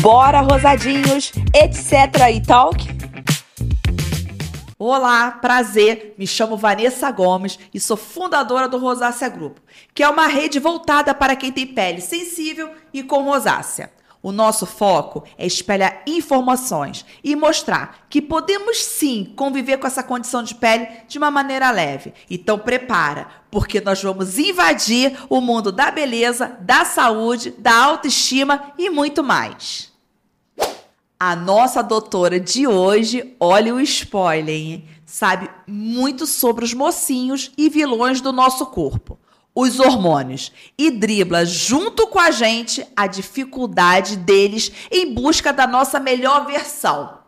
Bora, rosadinhos, etc. e talk? Olá, prazer. Me chamo Vanessa Gomes e sou fundadora do Rosácea Grupo, que é uma rede voltada para quem tem pele sensível e com rosácea. O nosso foco é espalhar informações e mostrar que podemos sim conviver com essa condição de pele de uma maneira leve. Então prepara, porque nós vamos invadir o mundo da beleza, da saúde, da autoestima e muito mais. A nossa doutora de hoje, olha o spoiler, hein? sabe muito sobre os mocinhos e vilões do nosso corpo os hormônios e dribla junto com a gente a dificuldade deles em busca da nossa melhor versão.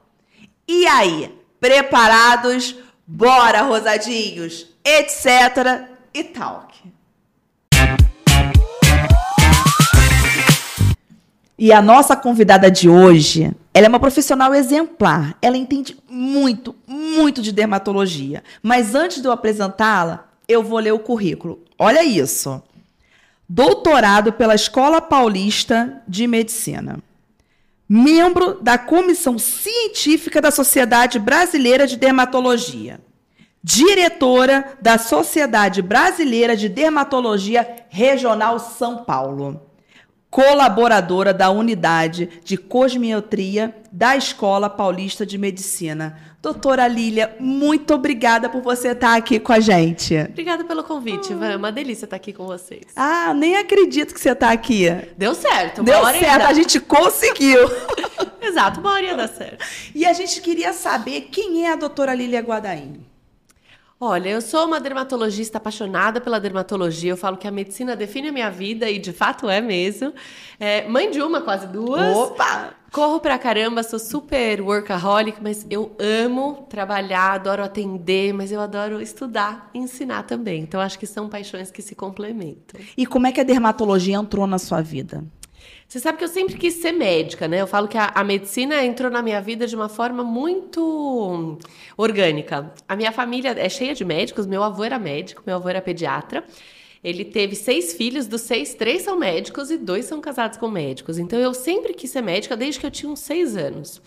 E aí, preparados? Bora, rosadinhos, etc. e tal. E a nossa convidada de hoje, ela é uma profissional exemplar. Ela entende muito, muito de dermatologia. Mas antes de eu apresentá-la, eu vou ler o currículo. Olha isso. Doutorado pela Escola Paulista de Medicina. Membro da Comissão Científica da Sociedade Brasileira de Dermatologia. Diretora da Sociedade Brasileira de Dermatologia Regional São Paulo colaboradora da unidade de cosmiotria da Escola Paulista de Medicina. Doutora Lília, muito obrigada por você estar aqui com a gente. Obrigada pelo convite, Ivan. É uma delícia estar aqui com vocês. Ah, nem acredito que você está aqui. Deu certo. Deu certo, a gente conseguiu. Exato, uma hora ia dar certo. E a gente queria saber quem é a doutora Lília Guadaini. Olha, eu sou uma dermatologista apaixonada pela dermatologia. Eu falo que a medicina define a minha vida e de fato é mesmo. É, mãe de uma, quase duas. Opa! Corro pra caramba, sou super workaholic, mas eu amo trabalhar, adoro atender, mas eu adoro estudar e ensinar também. Então acho que são paixões que se complementam. E como é que a dermatologia entrou na sua vida? Você sabe que eu sempre quis ser médica, né? Eu falo que a, a, medicina entrou na minha vida de uma forma muito orgânica. A minha família é cheia de médicos, meu avô era médico, meu avô era pediatra. Ele teve seis filhos, dos seis, três são médicos e dois são casados com médicos. Então eu sempre quis ser médica desde que eu tinha uns seis anos.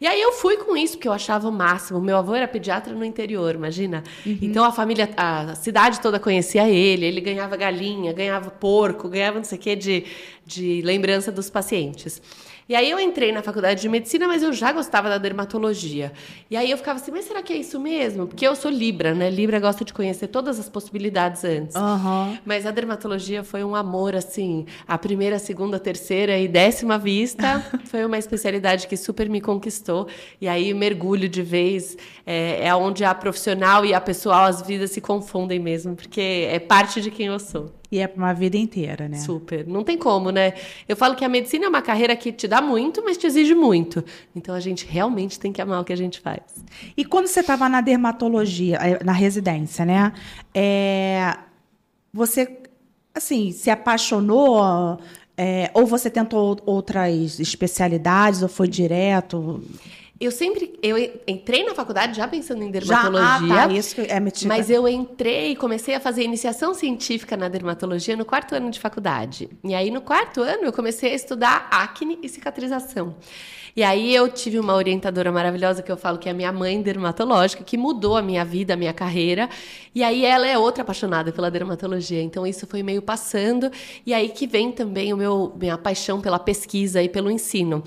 E aí eu fui com isso, porque eu achava o máximo. Meu avô era pediatra no interior, imagina. Uhum. Então a família, a cidade toda conhecia ele, ele ganhava galinha, ganhava porco, ganhava não sei o quê de, de lembrança dos pacientes. E aí eu entrei na faculdade de medicina, mas eu já gostava da dermatologia. E aí eu ficava assim, mas será que é isso mesmo? Porque eu sou Libra, né? Libra gosta de conhecer todas as possibilidades antes. Uhum. Mas a dermatologia foi um amor, assim, a primeira, segunda, terceira e décima vista. foi uma especialidade que super me conquistou. E aí mergulho de vez é, é onde a profissional e a pessoal, as vidas se confundem mesmo, porque é parte de quem eu sou. E é para uma vida inteira, né? Super. Não tem como, né? Eu falo que a medicina é uma carreira que te dá muito, mas te exige muito. Então a gente realmente tem que amar o que a gente faz. E quando você estava na dermatologia, eh, na residência, né? É, você, assim, se apaixonou? É, ou você tentou outras especialidades, ou foi direto? Eu sempre eu entrei na faculdade já pensando em dermatologia. Já, ah, tá, isso é metida. Mas eu entrei e comecei a fazer iniciação científica na dermatologia no quarto ano de faculdade. E aí no quarto ano eu comecei a estudar acne e cicatrização. E aí eu tive uma orientadora maravilhosa que eu falo que é a minha mãe dermatológica, que mudou a minha vida, a minha carreira. E aí ela é outra apaixonada pela dermatologia. Então isso foi meio passando. E aí que vem também o meu minha paixão pela pesquisa e pelo ensino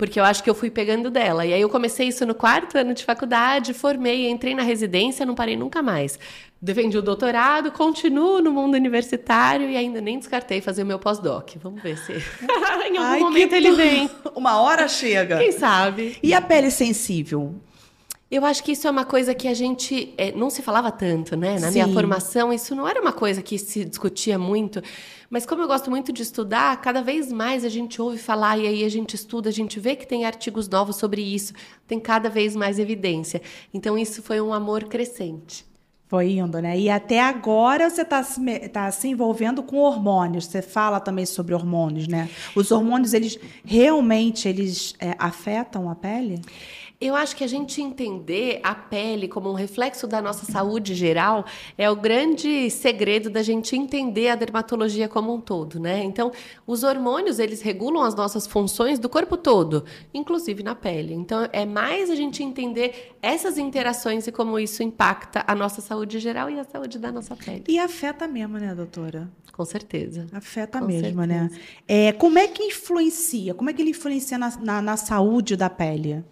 porque eu acho que eu fui pegando dela. E aí eu comecei isso no quarto ano de faculdade, formei, entrei na residência, não parei nunca mais. Defendi o doutorado, continuo no mundo universitário e ainda nem descartei fazer o meu pós-doc. Vamos ver se em algum Ai, momento ele vem. Uma hora chega. Quem sabe? E a pele sensível? Eu acho que isso é uma coisa que a gente é, não se falava tanto, né? Na Sim. minha formação, isso não era uma coisa que se discutia muito. Mas como eu gosto muito de estudar, cada vez mais a gente ouve falar e aí a gente estuda, a gente vê que tem artigos novos sobre isso, tem cada vez mais evidência. Então isso foi um amor crescente. Foi indo, né? E até agora você está se, tá se envolvendo com hormônios. Você fala também sobre hormônios, né? Os hormônios, eles realmente eles é, afetam a pele? Eu acho que a gente entender a pele como um reflexo da nossa saúde geral é o grande segredo da gente entender a dermatologia como um todo, né? Então, os hormônios, eles regulam as nossas funções do corpo todo, inclusive na pele. Então, é mais a gente entender essas interações e como isso impacta a nossa saúde geral e a saúde da nossa pele. E afeta mesmo, né, doutora? Com certeza. Afeta Com mesmo, certeza. né? É, como é que influencia? Como é que ele influencia na, na, na saúde da pele?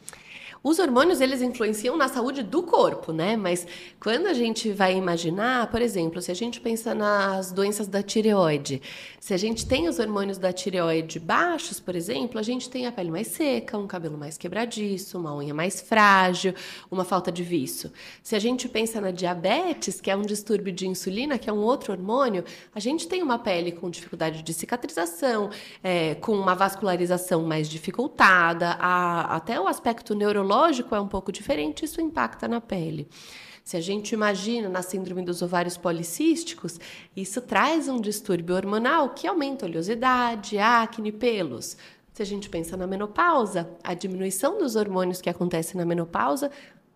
Os hormônios, eles influenciam na saúde do corpo, né? Mas quando a gente vai imaginar, por exemplo, se a gente pensa nas doenças da tireoide, se a gente tem os hormônios da tireoide baixos, por exemplo, a gente tem a pele mais seca, um cabelo mais quebradiço, uma unha mais frágil, uma falta de viço. Se a gente pensa na diabetes, que é um distúrbio de insulina, que é um outro hormônio, a gente tem uma pele com dificuldade de cicatrização, é, com uma vascularização mais dificultada, a- até o aspecto neurológico é um pouco diferente, isso impacta na pele. Se a gente imagina na síndrome dos ovários policísticos, isso traz um distúrbio hormonal que aumenta a oleosidade, acne, pelos. Se a gente pensa na menopausa, a diminuição dos hormônios que acontece na menopausa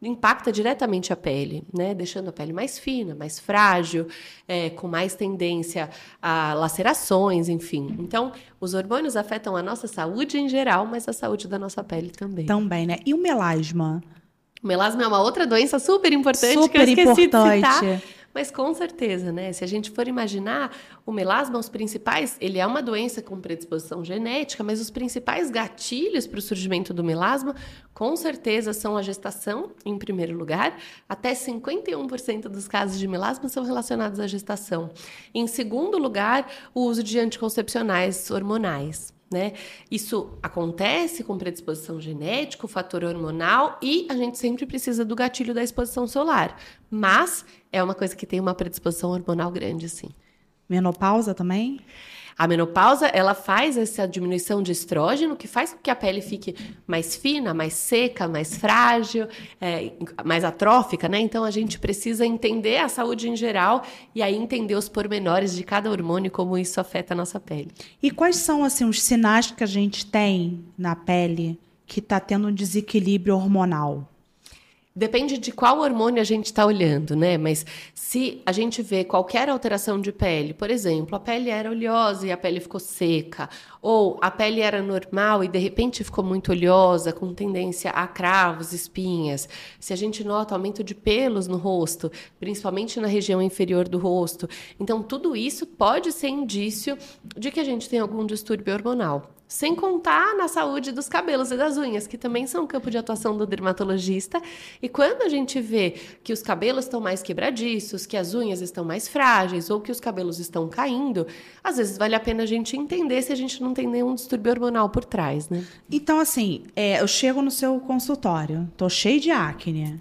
impacta diretamente a pele, né? Deixando a pele mais fina, mais frágil, é, com mais tendência a lacerações, enfim. Então, os hormônios afetam a nossa saúde em geral, mas a saúde da nossa pele também. Também, né? E o melasma? O melasma é uma outra doença super importante que eu Super esqueci de citar. Mas com certeza, né? Se a gente for imaginar, o melasma, os principais, ele é uma doença com predisposição genética, mas os principais gatilhos para o surgimento do melasma, com certeza, são a gestação, em primeiro lugar. Até 51% dos casos de melasma são relacionados à gestação. Em segundo lugar, o uso de anticoncepcionais hormonais. Né? Isso acontece com predisposição genética, o fator hormonal e a gente sempre precisa do gatilho da exposição solar. Mas é uma coisa que tem uma predisposição hormonal grande, sim. Menopausa também? A menopausa, ela faz essa diminuição de estrógeno, que faz com que a pele fique mais fina, mais seca, mais frágil, é, mais atrófica, né? Então, a gente precisa entender a saúde em geral e aí entender os pormenores de cada hormônio e como isso afeta a nossa pele. E quais são, assim, os sinais que a gente tem na pele que está tendo um desequilíbrio hormonal? Depende de qual hormônio a gente está olhando, né? Mas se a gente vê qualquer alteração de pele, por exemplo, a pele era oleosa e a pele ficou seca, ou a pele era normal e de repente ficou muito oleosa, com tendência a cravos, espinhas, se a gente nota aumento de pelos no rosto, principalmente na região inferior do rosto, então tudo isso pode ser indício de que a gente tem algum distúrbio hormonal. Sem contar na saúde dos cabelos e das unhas, que também são campo de atuação do dermatologista. E quando a gente vê que os cabelos estão mais quebradiços, que as unhas estão mais frágeis ou que os cabelos estão caindo, às vezes vale a pena a gente entender se a gente não tem nenhum distúrbio hormonal por trás, né? Então, assim, é, eu chego no seu consultório, tô cheio de acne,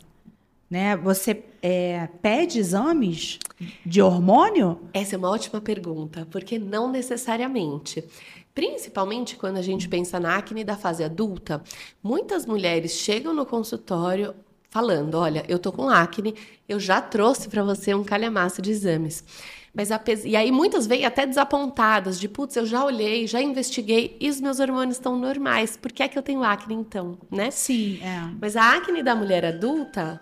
né? Você é, pede exames de hormônio? Essa é uma ótima pergunta, porque não necessariamente. Principalmente quando a gente pensa na acne da fase adulta, muitas mulheres chegam no consultório falando: Olha, eu tô com acne, eu já trouxe para você um calhamaço de exames. Mas apes- e aí muitas vêm até desapontadas, de putz, eu já olhei, já investiguei e os meus hormônios estão normais. Por que é que eu tenho acne então, né? Sim, é. Mas a acne da mulher adulta,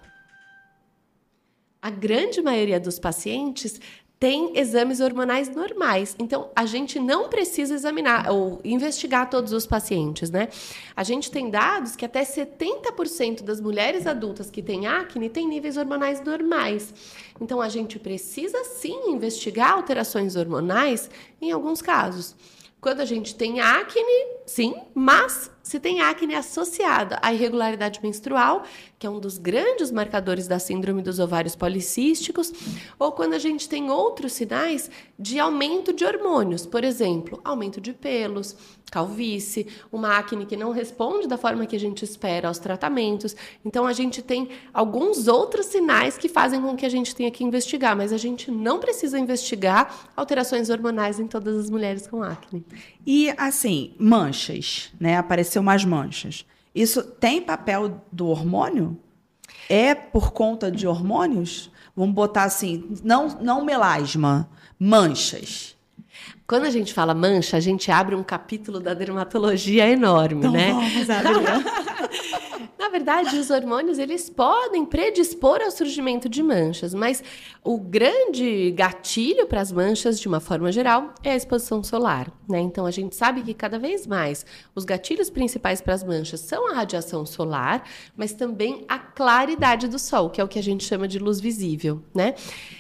a grande maioria dos pacientes tem exames hormonais normais. Então, a gente não precisa examinar ou investigar todos os pacientes, né? A gente tem dados que até 70% das mulheres adultas que têm acne têm níveis hormonais normais. Então, a gente precisa sim investigar alterações hormonais em alguns casos. Quando a gente tem acne, sim, mas se tem acne associada à irregularidade menstrual, que é um dos grandes marcadores da síndrome dos ovários policísticos, ou quando a gente tem outros sinais de aumento de hormônios, por exemplo, aumento de pelos, calvície, uma acne que não responde da forma que a gente espera aos tratamentos. Então a gente tem alguns outros sinais que fazem com que a gente tenha que investigar, mas a gente não precisa investigar alterações hormonais em todas as mulheres com acne. E, assim, manchas, né? Apareceu mais manchas. Isso tem papel do hormônio? É por conta de hormônios? Vamos botar assim, não, não melasma, manchas. Quando a gente fala mancha, a gente abre um capítulo da dermatologia enorme, Então né? vamos abrir. Na verdade, os hormônios eles podem predispor ao surgimento de manchas, mas o grande gatilho para as manchas, de uma forma geral, é a exposição solar. Né? Então, a gente sabe que cada vez mais os gatilhos principais para as manchas são a radiação solar, mas também a claridade do sol, que é o que a gente chama de luz visível. Né?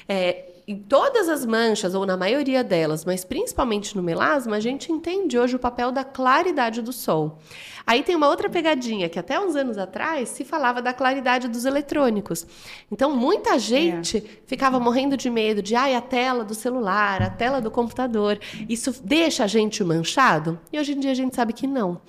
É, em todas as manchas, ou na maioria delas, mas principalmente no melasma, a gente entende hoje o papel da claridade do sol. Aí tem uma outra pegadinha, que até uns anos atrás se falava da claridade dos eletrônicos. Então, muita gente é. ficava morrendo de medo de, ai, a tela do celular, a tela do computador, isso deixa a gente manchado? E hoje em dia a gente sabe que não.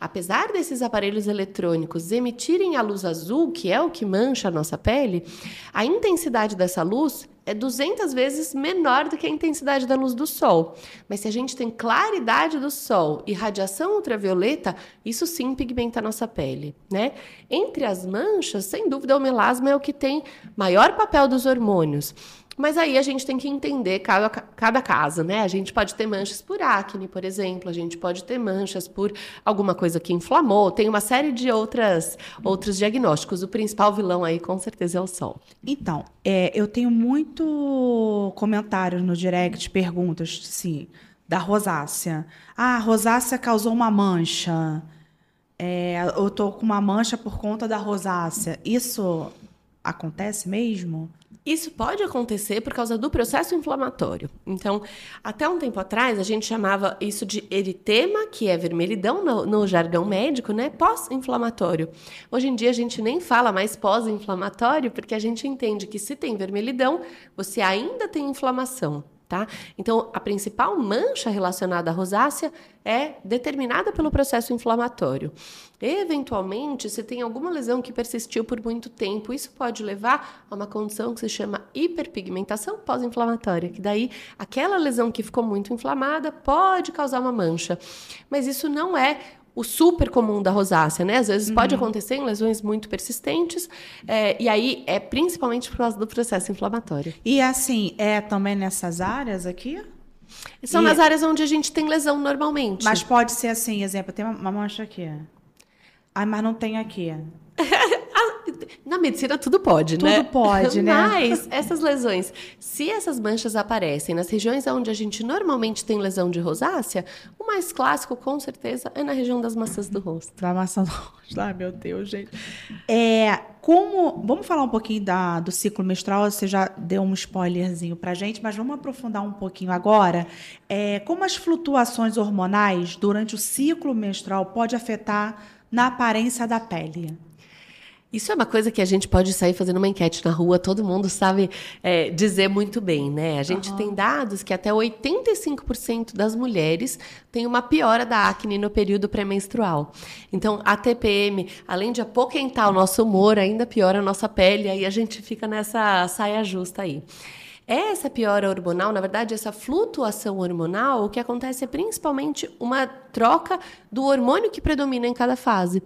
Apesar desses aparelhos eletrônicos emitirem a luz azul, que é o que mancha a nossa pele, a intensidade dessa luz é 200 vezes menor do que a intensidade da luz do sol. Mas se a gente tem claridade do sol e radiação ultravioleta, isso sim pigmenta a nossa pele, né? Entre as manchas, sem dúvida, o melasma é o que tem maior papel dos hormônios. Mas aí a gente tem que entender cada, cada caso, né? A gente pode ter manchas por acne, por exemplo, a gente pode ter manchas por alguma coisa que inflamou, tem uma série de outras, outros diagnósticos. O principal vilão aí, com certeza, é o sol. Então, é, eu tenho muito comentários no direct, perguntas, sim, da rosácea. Ah, a rosácea causou uma mancha. É, eu tô com uma mancha por conta da rosácea. Isso acontece mesmo? Isso pode acontecer por causa do processo inflamatório. Então, até um tempo atrás, a gente chamava isso de eritema, que é vermelhidão no, no jargão médico, né? Pós-inflamatório. Hoje em dia, a gente nem fala mais pós-inflamatório, porque a gente entende que se tem vermelhidão, você ainda tem inflamação. Tá? Então, a principal mancha relacionada à rosácea é determinada pelo processo inflamatório. Eventualmente, se tem alguma lesão que persistiu por muito tempo, isso pode levar a uma condição que se chama hiperpigmentação pós-inflamatória, que daí aquela lesão que ficou muito inflamada pode causar uma mancha. Mas isso não é o super comum da rosácea, né? Às vezes uhum. pode acontecer em lesões muito persistentes, é, e aí é principalmente por causa do processo inflamatório. E assim, é também nessas áreas aqui? São e... nas áreas onde a gente tem lesão normalmente. Mas pode ser assim, exemplo, tem uma mancha aqui. Ai, mas não tem aqui. Na medicina tudo pode, tudo né? Tudo pode, né? Mas essas lesões, se essas manchas aparecem nas regiões onde a gente normalmente tem lesão de rosácea, o mais clássico, com certeza, é na região das maçãs do rosto. Da maçã do rosto. Ai, meu Deus, gente. É, como, vamos falar um pouquinho da, do ciclo menstrual, você já deu um spoilerzinho pra gente, mas vamos aprofundar um pouquinho agora. É, como as flutuações hormonais durante o ciclo menstrual pode afetar na aparência da pele? Isso é uma coisa que a gente pode sair fazendo uma enquete na rua, todo mundo sabe é, dizer muito bem, né? A gente uhum. tem dados que até 85% das mulheres têm uma piora da acne no período pré-menstrual. Então, a TPM, além de apoquentar o nosso humor, ainda piora a nossa pele, aí a gente fica nessa saia justa aí. Essa piora hormonal, na verdade, essa flutuação hormonal, o que acontece é principalmente uma troca do hormônio que predomina em cada fase.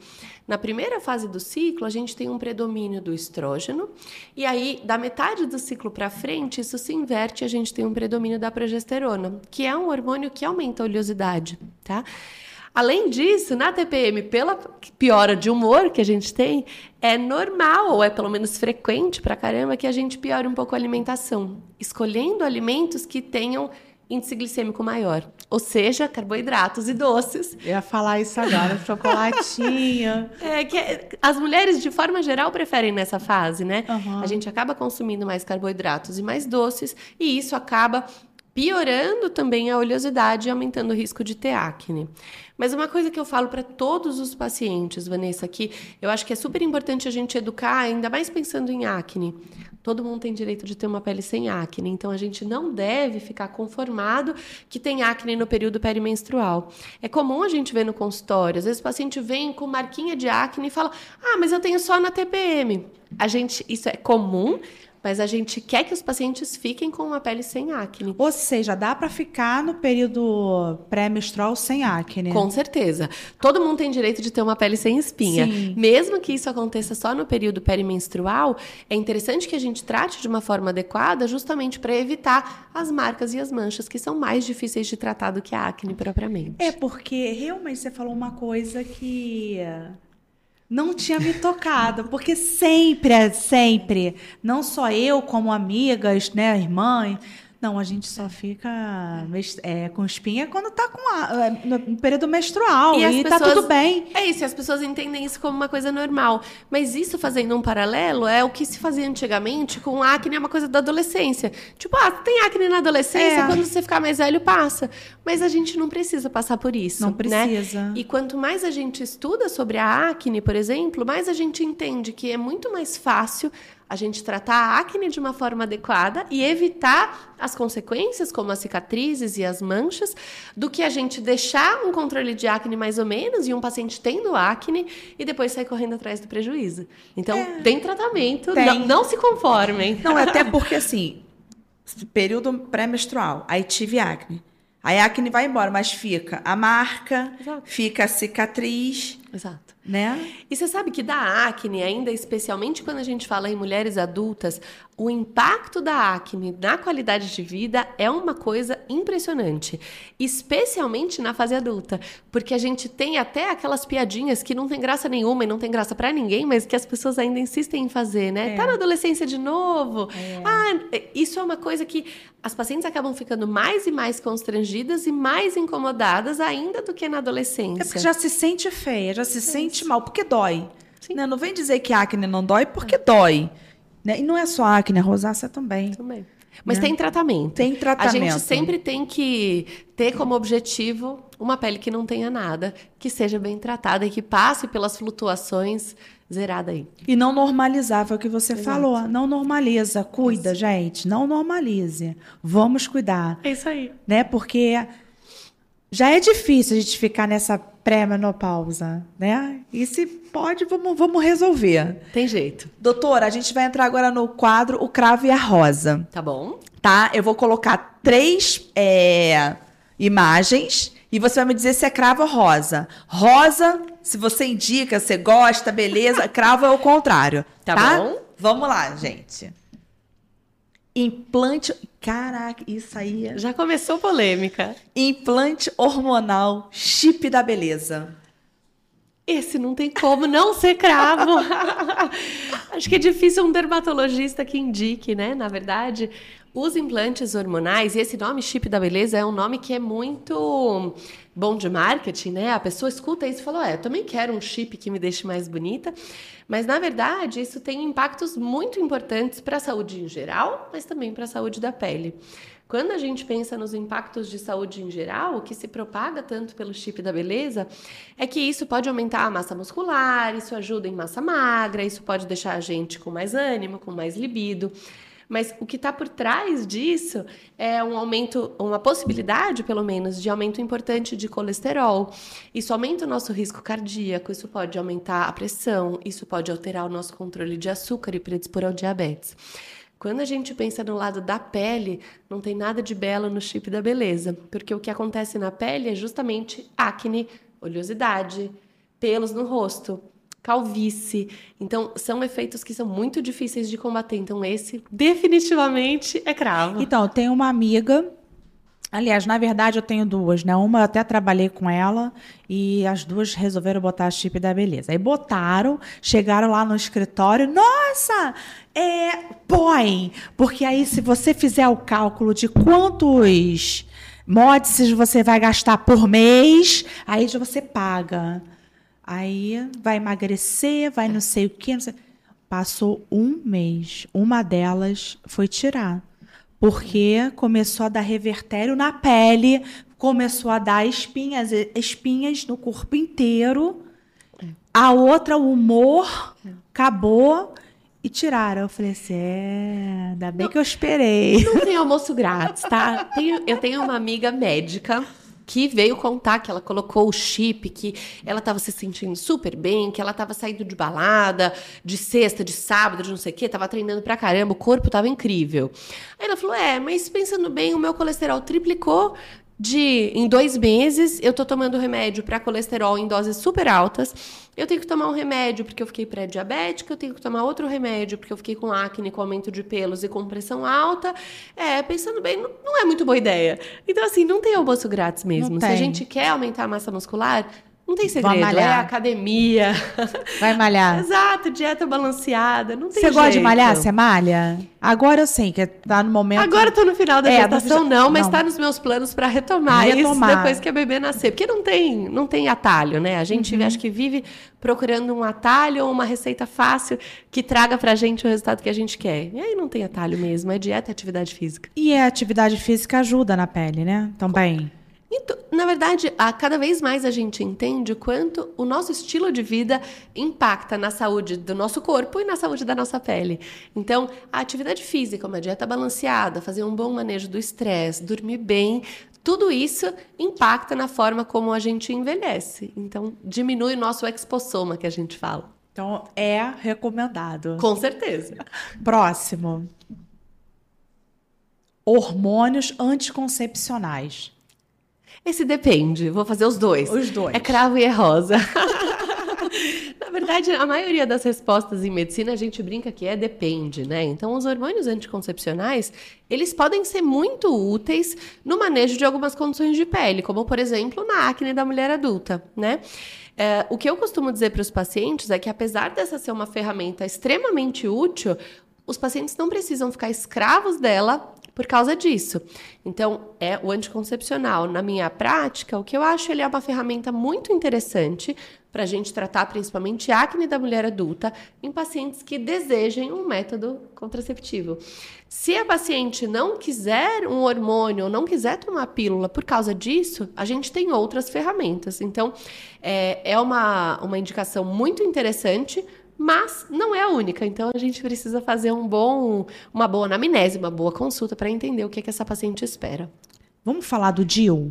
Na primeira fase do ciclo, a gente tem um predomínio do estrógeno, e aí, da metade do ciclo para frente, isso se inverte e a gente tem um predomínio da progesterona, que é um hormônio que aumenta a oleosidade, tá? Além disso, na TPM, pela piora de humor que a gente tem, é normal, ou é pelo menos frequente pra caramba, que a gente piore um pouco a alimentação, escolhendo alimentos que tenham índice glicêmico maior, ou seja, carboidratos e doces. Eu ia falar isso agora, chocolatinho. É que as mulheres, de forma geral, preferem nessa fase, né? Uhum. A gente acaba consumindo mais carboidratos e mais doces, e isso acaba piorando também a oleosidade e aumentando o risco de ter acne. Mas uma coisa que eu falo para todos os pacientes, Vanessa, que eu acho que é super importante a gente educar, ainda mais pensando em acne. Todo mundo tem direito de ter uma pele sem acne, então a gente não deve ficar conformado que tem acne no período perimenstrual. É comum a gente ver no consultório, às vezes o paciente vem com marquinha de acne e fala: "Ah, mas eu tenho só na TPM". A gente, isso é comum, mas a gente quer que os pacientes fiquem com uma pele sem acne. Ou seja, dá para ficar no período pré-menstrual sem acne. Com certeza. Todo mundo tem direito de ter uma pele sem espinha. Sim. Mesmo que isso aconteça só no período perimenstrual, é interessante que a gente trate de uma forma adequada, justamente para evitar as marcas e as manchas que são mais difíceis de tratar do que a acne propriamente. É porque realmente você falou uma coisa que Não tinha me tocado, porque sempre, é sempre, não só eu como amigas, né, irmãs, não, a gente só fica é, com espinha quando tá com a, é, no período menstrual e, e tá tudo bem. É isso, as pessoas entendem isso como uma coisa normal. Mas isso, fazendo um paralelo, é o que se fazia antigamente com acne, é uma coisa da adolescência. Tipo, ah, tem acne na adolescência, é. quando você ficar mais velho, passa. Mas a gente não precisa passar por isso. Não né? precisa. Né? E quanto mais a gente estuda sobre a acne, por exemplo, mais a gente entende que é muito mais fácil a gente tratar a acne de uma forma adequada e evitar as consequências, como as cicatrizes e as manchas, do que a gente deixar um controle de acne mais ou menos e um paciente tendo acne e depois sair correndo atrás do prejuízo. Então, é, tem tratamento, tem. Não, não se conformem. Não, até porque assim, período pré-menstrual, aí tive acne. Aí a acne vai embora, mas fica a marca, Exato. fica a cicatriz. Exato né? E você sabe que da acne, ainda especialmente quando a gente fala em mulheres adultas, o impacto da acne na qualidade de vida é uma coisa impressionante, especialmente na fase adulta, porque a gente tem até aquelas piadinhas que não tem graça nenhuma e não tem graça para ninguém, mas que as pessoas ainda insistem em fazer, né? É. Tá na adolescência de novo. É. Ah, isso é uma coisa que as pacientes acabam ficando mais e mais constrangidas e mais incomodadas ainda do que na adolescência. É porque já se sente feia, já se é sente mal, porque dói. Né? Não vem dizer que a acne não dói, porque é. dói. Né? E não é só acne, a rosácea também. Também. Mas né? tem tratamento. Tem tratamento. A gente sempre tem que ter como objetivo uma pele que não tenha nada, que seja bem tratada e que passe pelas flutuações zerada aí. E não normalizar, foi o que você Exato. falou. Não normaliza, cuida, isso. gente. Não normalize. Vamos cuidar. É isso aí. Né? Porque já é difícil a gente ficar nessa pré-menopausa, né? E se pode, vamos, vamos resolver. Tem jeito. Doutora, a gente vai entrar agora no quadro O Cravo e a Rosa. Tá bom. Tá? Eu vou colocar três é, imagens e você vai me dizer se é cravo ou rosa. Rosa, se você indica, você gosta, beleza. cravo é o contrário. Tá, tá bom? Vamos lá, gente. Implante. Caraca, isso aí. É Já começou polêmica. Implante hormonal, chip da beleza. Esse não tem como não ser cravo. Acho que é difícil um dermatologista que indique, né? Na verdade, os implantes hormonais, e esse nome chip da beleza é um nome que é muito bom de marketing, né? A pessoa escuta isso e fala: é, eu também quero um chip que me deixe mais bonita. Mas, na verdade, isso tem impactos muito importantes para a saúde em geral, mas também para a saúde da pele. Quando a gente pensa nos impactos de saúde em geral, o que se propaga tanto pelo chip da beleza é que isso pode aumentar a massa muscular, isso ajuda em massa magra, isso pode deixar a gente com mais ânimo, com mais libido. Mas o que está por trás disso é um aumento, uma possibilidade, pelo menos, de aumento importante de colesterol. Isso aumenta o nosso risco cardíaco, isso pode aumentar a pressão, isso pode alterar o nosso controle de açúcar e predispor ao diabetes. Quando a gente pensa no lado da pele, não tem nada de belo no chip da beleza, porque o que acontece na pele é justamente acne, oleosidade, pelos no rosto calvície. Então, são efeitos que são muito difíceis de combater. Então, esse definitivamente é cravo. Então, tem uma amiga. Aliás, na verdade, eu tenho duas, né? Uma eu até trabalhei com ela e as duas resolveram botar chip da beleza. Aí botaram, chegaram lá no escritório, nossa, é, põe, porque aí se você fizer o cálculo de quantos mods você vai gastar por mês, aí você paga. Aí vai emagrecer, vai não sei o quê. Sei... Passou um mês. Uma delas foi tirar. Porque começou a dar revertério na pele, começou a dar espinhas, espinhas no corpo inteiro. A outra, o humor, acabou e tiraram. Eu falei assim: é, ainda bem não, que eu esperei. Não tem almoço grátis, tá? Tenho, eu tenho uma amiga médica que veio contar que ela colocou o chip, que ela estava se sentindo super bem, que ela estava saindo de balada, de sexta, de sábado, de não sei o quê, estava treinando pra caramba, o corpo estava incrível. Aí ela falou: é, mas pensando bem, o meu colesterol triplicou de em dois meses eu tô tomando remédio para colesterol em doses super altas. Eu tenho que tomar um remédio porque eu fiquei pré-diabética, eu tenho que tomar outro remédio porque eu fiquei com acne, com aumento de pelos e com pressão alta. É, pensando bem, não, não é muito boa ideia. Então, assim, não tem almoço grátis mesmo. Se a gente quer aumentar a massa muscular, Não tem segredo, é malhar. academia. Vai malhar. Exato, dieta balanceada, não tem Você gosta de malhar? Você malha? Agora eu sei que tá no momento. Agora eu tô no final da É, gestação, não, mas não. tá nos meus planos para retomar, Retomar. isso depois que a bebê nascer. Porque não tem, não tem atalho, né? A gente Uhum. acho que vive procurando um atalho ou uma receita fácil que traga pra gente o resultado que a gente quer. E aí não tem atalho mesmo, é dieta e atividade física. E a atividade física ajuda na pele, né? Também. Então, na verdade, a, cada vez mais a gente entende o quanto o nosso estilo de vida impacta na saúde do nosso corpo e na saúde da nossa pele. Então, a atividade física, uma dieta balanceada, fazer um bom manejo do estresse, dormir bem, tudo isso impacta na forma como a gente envelhece. Então, diminui o nosso expossoma, que a gente fala. Então é recomendado. Com certeza. Próximo. Hormônios anticoncepcionais. Esse depende. Vou fazer os dois. Os dois. É cravo e é rosa. Na verdade, a maioria das respostas em medicina a gente brinca que é depende, né? Então, os hormônios anticoncepcionais, eles podem ser muito úteis no manejo de algumas condições de pele, como, por exemplo, na acne da mulher adulta, né? É, o que eu costumo dizer para os pacientes é que, apesar dessa ser uma ferramenta extremamente útil, os pacientes não precisam ficar escravos dela por causa disso. Então, é o anticoncepcional. Na minha prática, o que eu acho ele é uma ferramenta muito interessante para a gente tratar principalmente acne da mulher adulta em pacientes que desejem um método contraceptivo. Se a paciente não quiser um hormônio ou não quiser tomar pílula por causa disso, a gente tem outras ferramentas. Então, é, é uma, uma indicação muito interessante mas não é a única. Então a gente precisa fazer um bom, uma boa anamnese, uma boa consulta para entender o que, é que essa paciente espera. Vamos falar do DIL?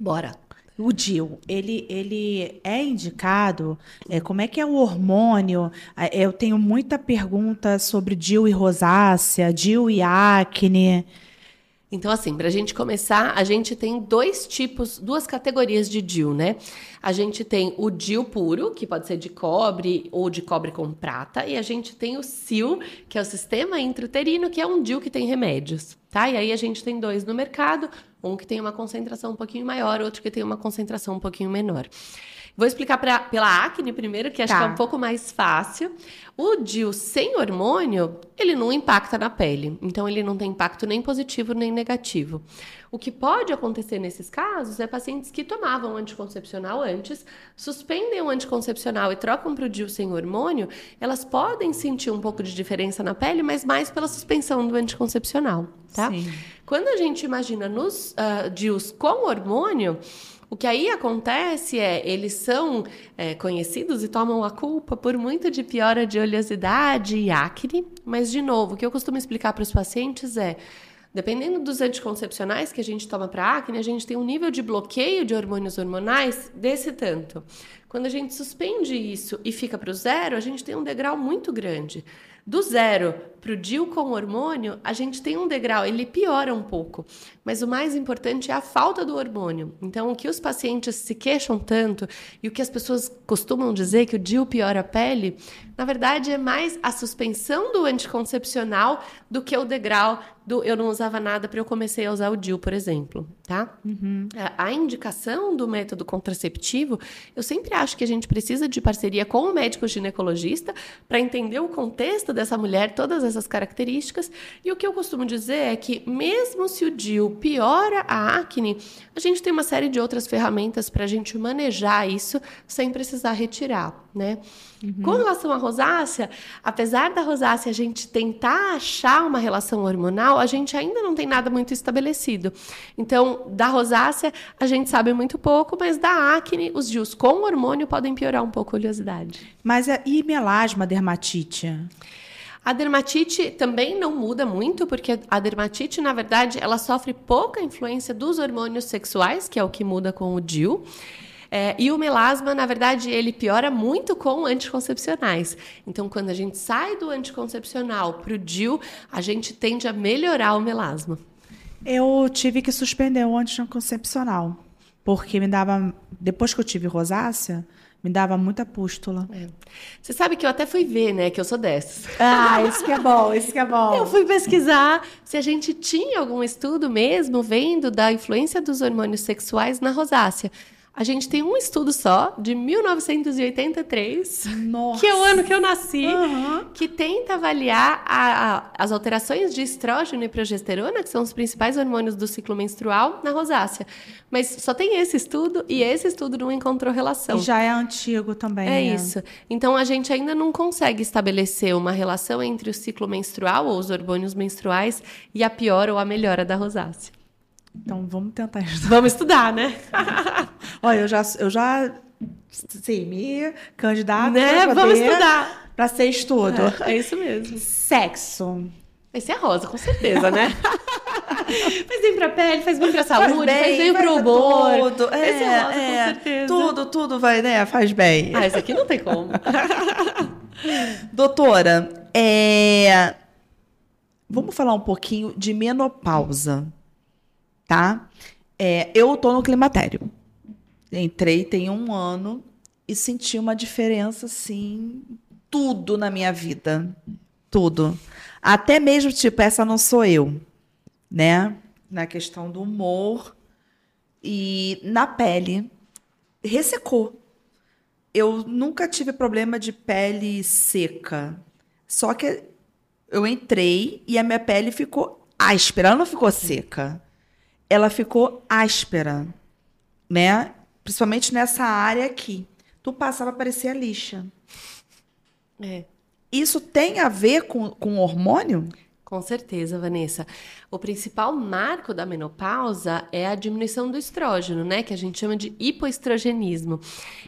Bora. O DIL, ele, ele é indicado? É, como é que é o hormônio? É, Eu tenho muita pergunta sobre DIL e rosácea, DIL e acne. Então, assim, para a gente começar, a gente tem dois tipos, duas categorias de DIL, né? A gente tem o DIL puro, que pode ser de cobre ou de cobre com prata, e a gente tem o SIL, que é o sistema intrauterino, que é um DIL que tem remédios, tá? E aí a gente tem dois no mercado, um que tem uma concentração um pouquinho maior, outro que tem uma concentração um pouquinho menor. Vou explicar pra, pela acne primeiro, que acho Tá. que é um pouco mais fácil. O DIL sem hormônio, ele não impacta na pele. Então, ele não tem impacto nem positivo nem negativo. O que pode acontecer nesses casos é pacientes que tomavam anticoncepcional antes, suspendem o anticoncepcional e trocam para o DIL sem hormônio, elas podem sentir um pouco de diferença na pele, mas mais pela suspensão do anticoncepcional, tá? Sim. Quando a gente imagina nos uh, DIUs com hormônio, o que aí acontece é, eles são é, conhecidos e tomam a culpa por muito de piora de oleosidade e acne, mas, de novo, o que eu costumo explicar para os pacientes é, dependendo dos anticoncepcionais que a gente toma para acne, a gente tem um nível de bloqueio de hormônios hormonais desse tanto. Quando a gente suspende isso e fica para o zero, a gente tem um degrau muito grande. Do zero para o DIU com hormônio, a gente tem um degrau, ele piora um pouco. Mas o mais importante é a falta do hormônio. Então, o que os pacientes se queixam tanto e o que as pessoas costumam dizer que o DIU piora a pele, na verdade é mais a suspensão do anticoncepcional do que o degrau do eu não usava nada para eu comecei a usar o DIU, por exemplo, tá? A, a indicação do método contraceptivo, eu sempre acho que a gente precisa de parceria com o médico ginecologista para entender o contexto dessa mulher, todas essas características. E o que eu costumo dizer é que, mesmo se o DIU piora a acne, a gente tem uma série de outras ferramentas para a gente manejar isso sem precisar retirar, né? Com relação à rosácea, apesar da rosácea a gente tentar achar uma relação hormonal, a gente ainda não tem nada muito estabelecido. Então, da rosácea, a gente sabe muito pouco, mas da acne, os DIUs com hormônio podem piorar um pouco a oleosidade. Mas e melasma, dermatite? A dermatite também não muda muito, porque a dermatite, na verdade, ela sofre pouca influência dos hormônios sexuais, que é o que muda com o DIU. É, e o melasma, na verdade, ele piora muito com anticoncepcionais. Então, quando a gente sai do anticoncepcional para o DIU, a gente tende a melhorar o melasma. Eu tive que suspender o anticoncepcional. Porque me dava. Depois que eu tive rosácea, me dava muita pústula. É. Você sabe que eu até fui ver, né, que eu sou dessas. Ah, isso que é bom, isso que é bom. Eu fui pesquisar se a gente tinha algum estudo mesmo vendo da influência dos hormônios sexuais na rosácea. A gente tem um estudo só, de 1983, Nossa. que é o ano que eu nasci, Aham. que tenta avaliar a- a- as alterações de estrógeno e progesterona, que são os principais hormônios do ciclo menstrual, na rosácea. Mas só tem esse estudo e esse estudo não encontrou relação. E já é antigo também. É né? isso. Então a gente ainda não consegue estabelecer uma relação entre o ciclo menstrual ou os hormônios menstruais e a pior ou a melhora da rosácea. Então vamos tentar estudar. Vamos estudar, né? Olha, eu já, eu já sim, me candidato né? pra Vamos estudar. Pra ser estudo. É, é isso mesmo. Sexo. Ser a rosa, com certeza, né? faz bem pra pele, faz bem pra saúde, faz bem, faz pro pra humor. Tudo, Vai ser é, rosa, é, com certeza. Tudo, tudo vai, né? Faz bem. Ah, isso aqui não tem como. Doutora, é... vamos falar um pouquinho de menopausa, tá? É, eu tô no climatério. Entrei tem um ano e senti uma diferença, assim, tudo na minha vida. Tudo. Até mesmo, tipo, essa não sou eu, né? Na questão do humor e na pele. Ressecou. Eu nunca tive problema de pele seca. Só que eu entrei e a minha pele ficou áspera. Ela não ficou seca. Ela ficou áspera, né? Principalmente nessa área aqui. Tu passava, parecia lixa. É. Isso tem a ver com, com hormônio? Com certeza, Vanessa. O principal marco da menopausa é a diminuição do estrógeno, né? Que a gente chama de hipoestrogenismo.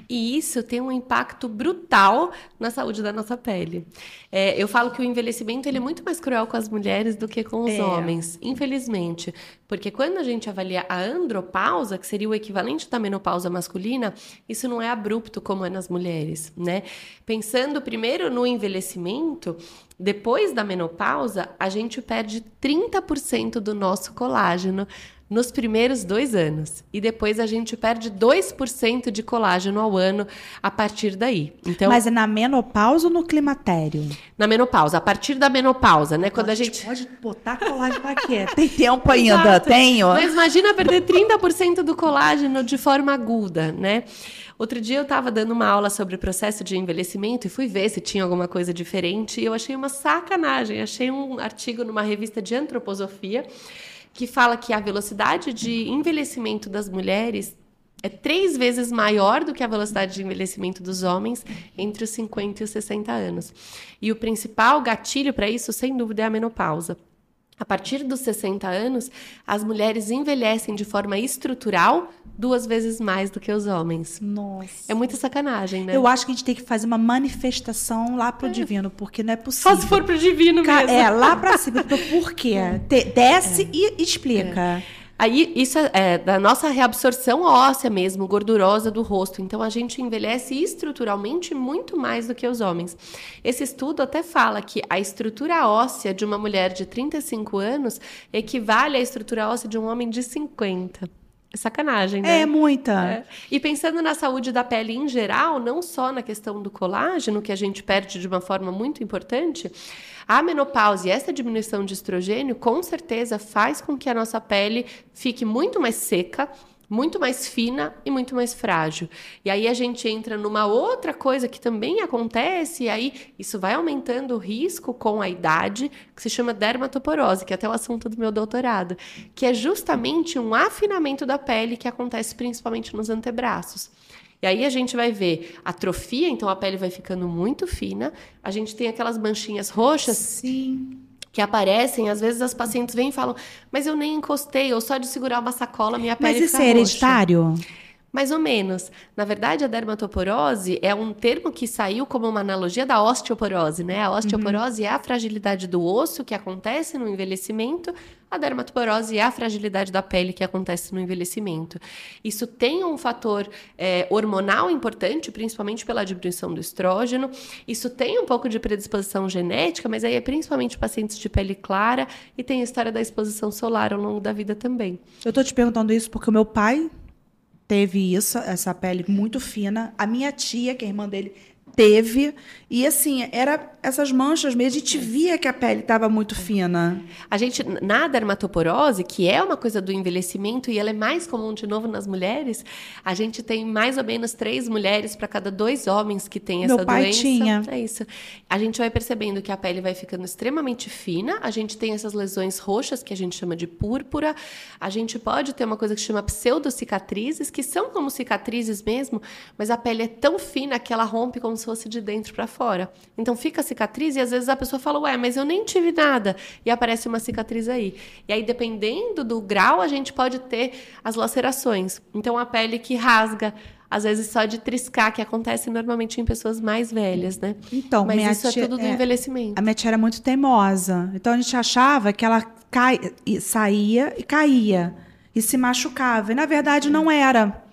E isso tem um impacto brutal na saúde da nossa pele. É, eu falo que o envelhecimento ele é muito mais cruel com as mulheres do que com os É. homens, infelizmente. Porque quando a gente avalia a andropausa, que seria o equivalente da menopausa masculina, isso não é abrupto como é nas mulheres, né? Pensando primeiro no envelhecimento, depois da menopausa, a gente perde 30% do nosso colágeno nos primeiros dois anos. E depois a gente perde 2% de colágeno ao ano a partir daí. Então, Mas é na menopausa ou no climatério? na menopausa, a partir da menopausa, né? Quando a gente. pode botar colágeno aqui. Tem tempo ainda? Tenho. Mas imagina perder 30% do colágeno de forma aguda, né? Outro dia eu estava dando uma aula sobre o processo de envelhecimento e fui ver se tinha alguma coisa diferente e eu achei uma sacanagem. Achei um artigo numa revista de antroposofia que fala que a velocidade de envelhecimento das mulheres é três vezes maior do que a velocidade de envelhecimento dos homens entre os 50 e os 60 anos. E o principal gatilho para isso, sem dúvida, é a menopausa. A partir dos 60 anos, as mulheres envelhecem de forma estrutural duas vezes mais do que os homens. Nossa. É muita sacanagem, né? Eu acho que a gente tem que fazer uma manifestação lá pro divino, porque não é possível. Só se for pro divino mesmo. É, lá pra cima. Por quê? Te- desce e explica. Aí, isso é, é da nossa reabsorção óssea mesmo, gordurosa do rosto. Então, a gente envelhece estruturalmente muito mais do que os homens. Esse estudo até fala que a estrutura óssea de uma mulher de 35 anos equivale à estrutura óssea de um homem de 50. É sacanagem, né? É, muita. É. E pensando na saúde da pele em geral, não só na questão do colágeno, que a gente perde de uma forma muito importante, a menopausa e essa diminuição de estrogênio, com certeza, faz com que a nossa pele fique muito mais seca, muito mais fina e muito mais frágil. E aí a gente entra numa outra coisa que também acontece, e aí isso vai aumentando o risco com a idade, que se chama dermatoporose, que é até o assunto do meu doutorado, que é justamente um afinamento da pele que acontece principalmente nos antebraços. E aí a gente vai ver atrofia, então a pele vai ficando muito fina, a gente tem aquelas manchinhas roxas Sim. que aparecem, às vezes as pacientes vêm e falam, mas eu nem encostei, ou só de segurar uma sacola minha pele Mas isso é roxa." Mais ou menos. Na verdade, a dermatoporose é um termo que saiu como uma analogia da osteoporose, né? A osteoporose é a fragilidade do osso que acontece no envelhecimento, a dermatoporose é a fragilidade da pele que acontece no envelhecimento. Isso tem um fator é, hormonal importante, principalmente pela diminuição do estrógeno. Isso tem um pouco de predisposição genética, mas aí é principalmente pacientes de pele clara e tem a história da exposição solar ao longo da vida também. Eu tô te perguntando isso porque o meu pai teve isso, essa pele muito fina. A minha tia, que é irmã dele, teve. E assim, era essas manchas mesmo. A gente via que a pele estava muito fina. A gente, na dermatoporose, que é uma coisa do envelhecimento e ela é mais comum de novo nas mulheres, a gente tem mais ou menos três mulheres para cada dois homens que têm essa Meu pai doença. tinha. É isso. A gente vai percebendo que a pele vai ficando extremamente fina, a gente tem essas lesões roxas que a gente chama de púrpura, a gente pode ter uma coisa que chama pseudocicatrizes, que são como cicatrizes mesmo, mas a pele é tão fina que ela rompe como se fosse de dentro para fora. Então fica a cicatriz e às vezes a pessoa fala, ué, mas eu nem tive nada. E aparece uma cicatriz aí. E aí, dependendo do grau, a gente pode ter as lacerações. Então a pele que rasga, às vezes só de triscar, que acontece normalmente em pessoas mais velhas, né? Então, Mas isso tia- é tudo do é, envelhecimento. A minha tia era muito teimosa. Então a gente achava que ela cai, saía e caía. E se machucava. E na verdade não era.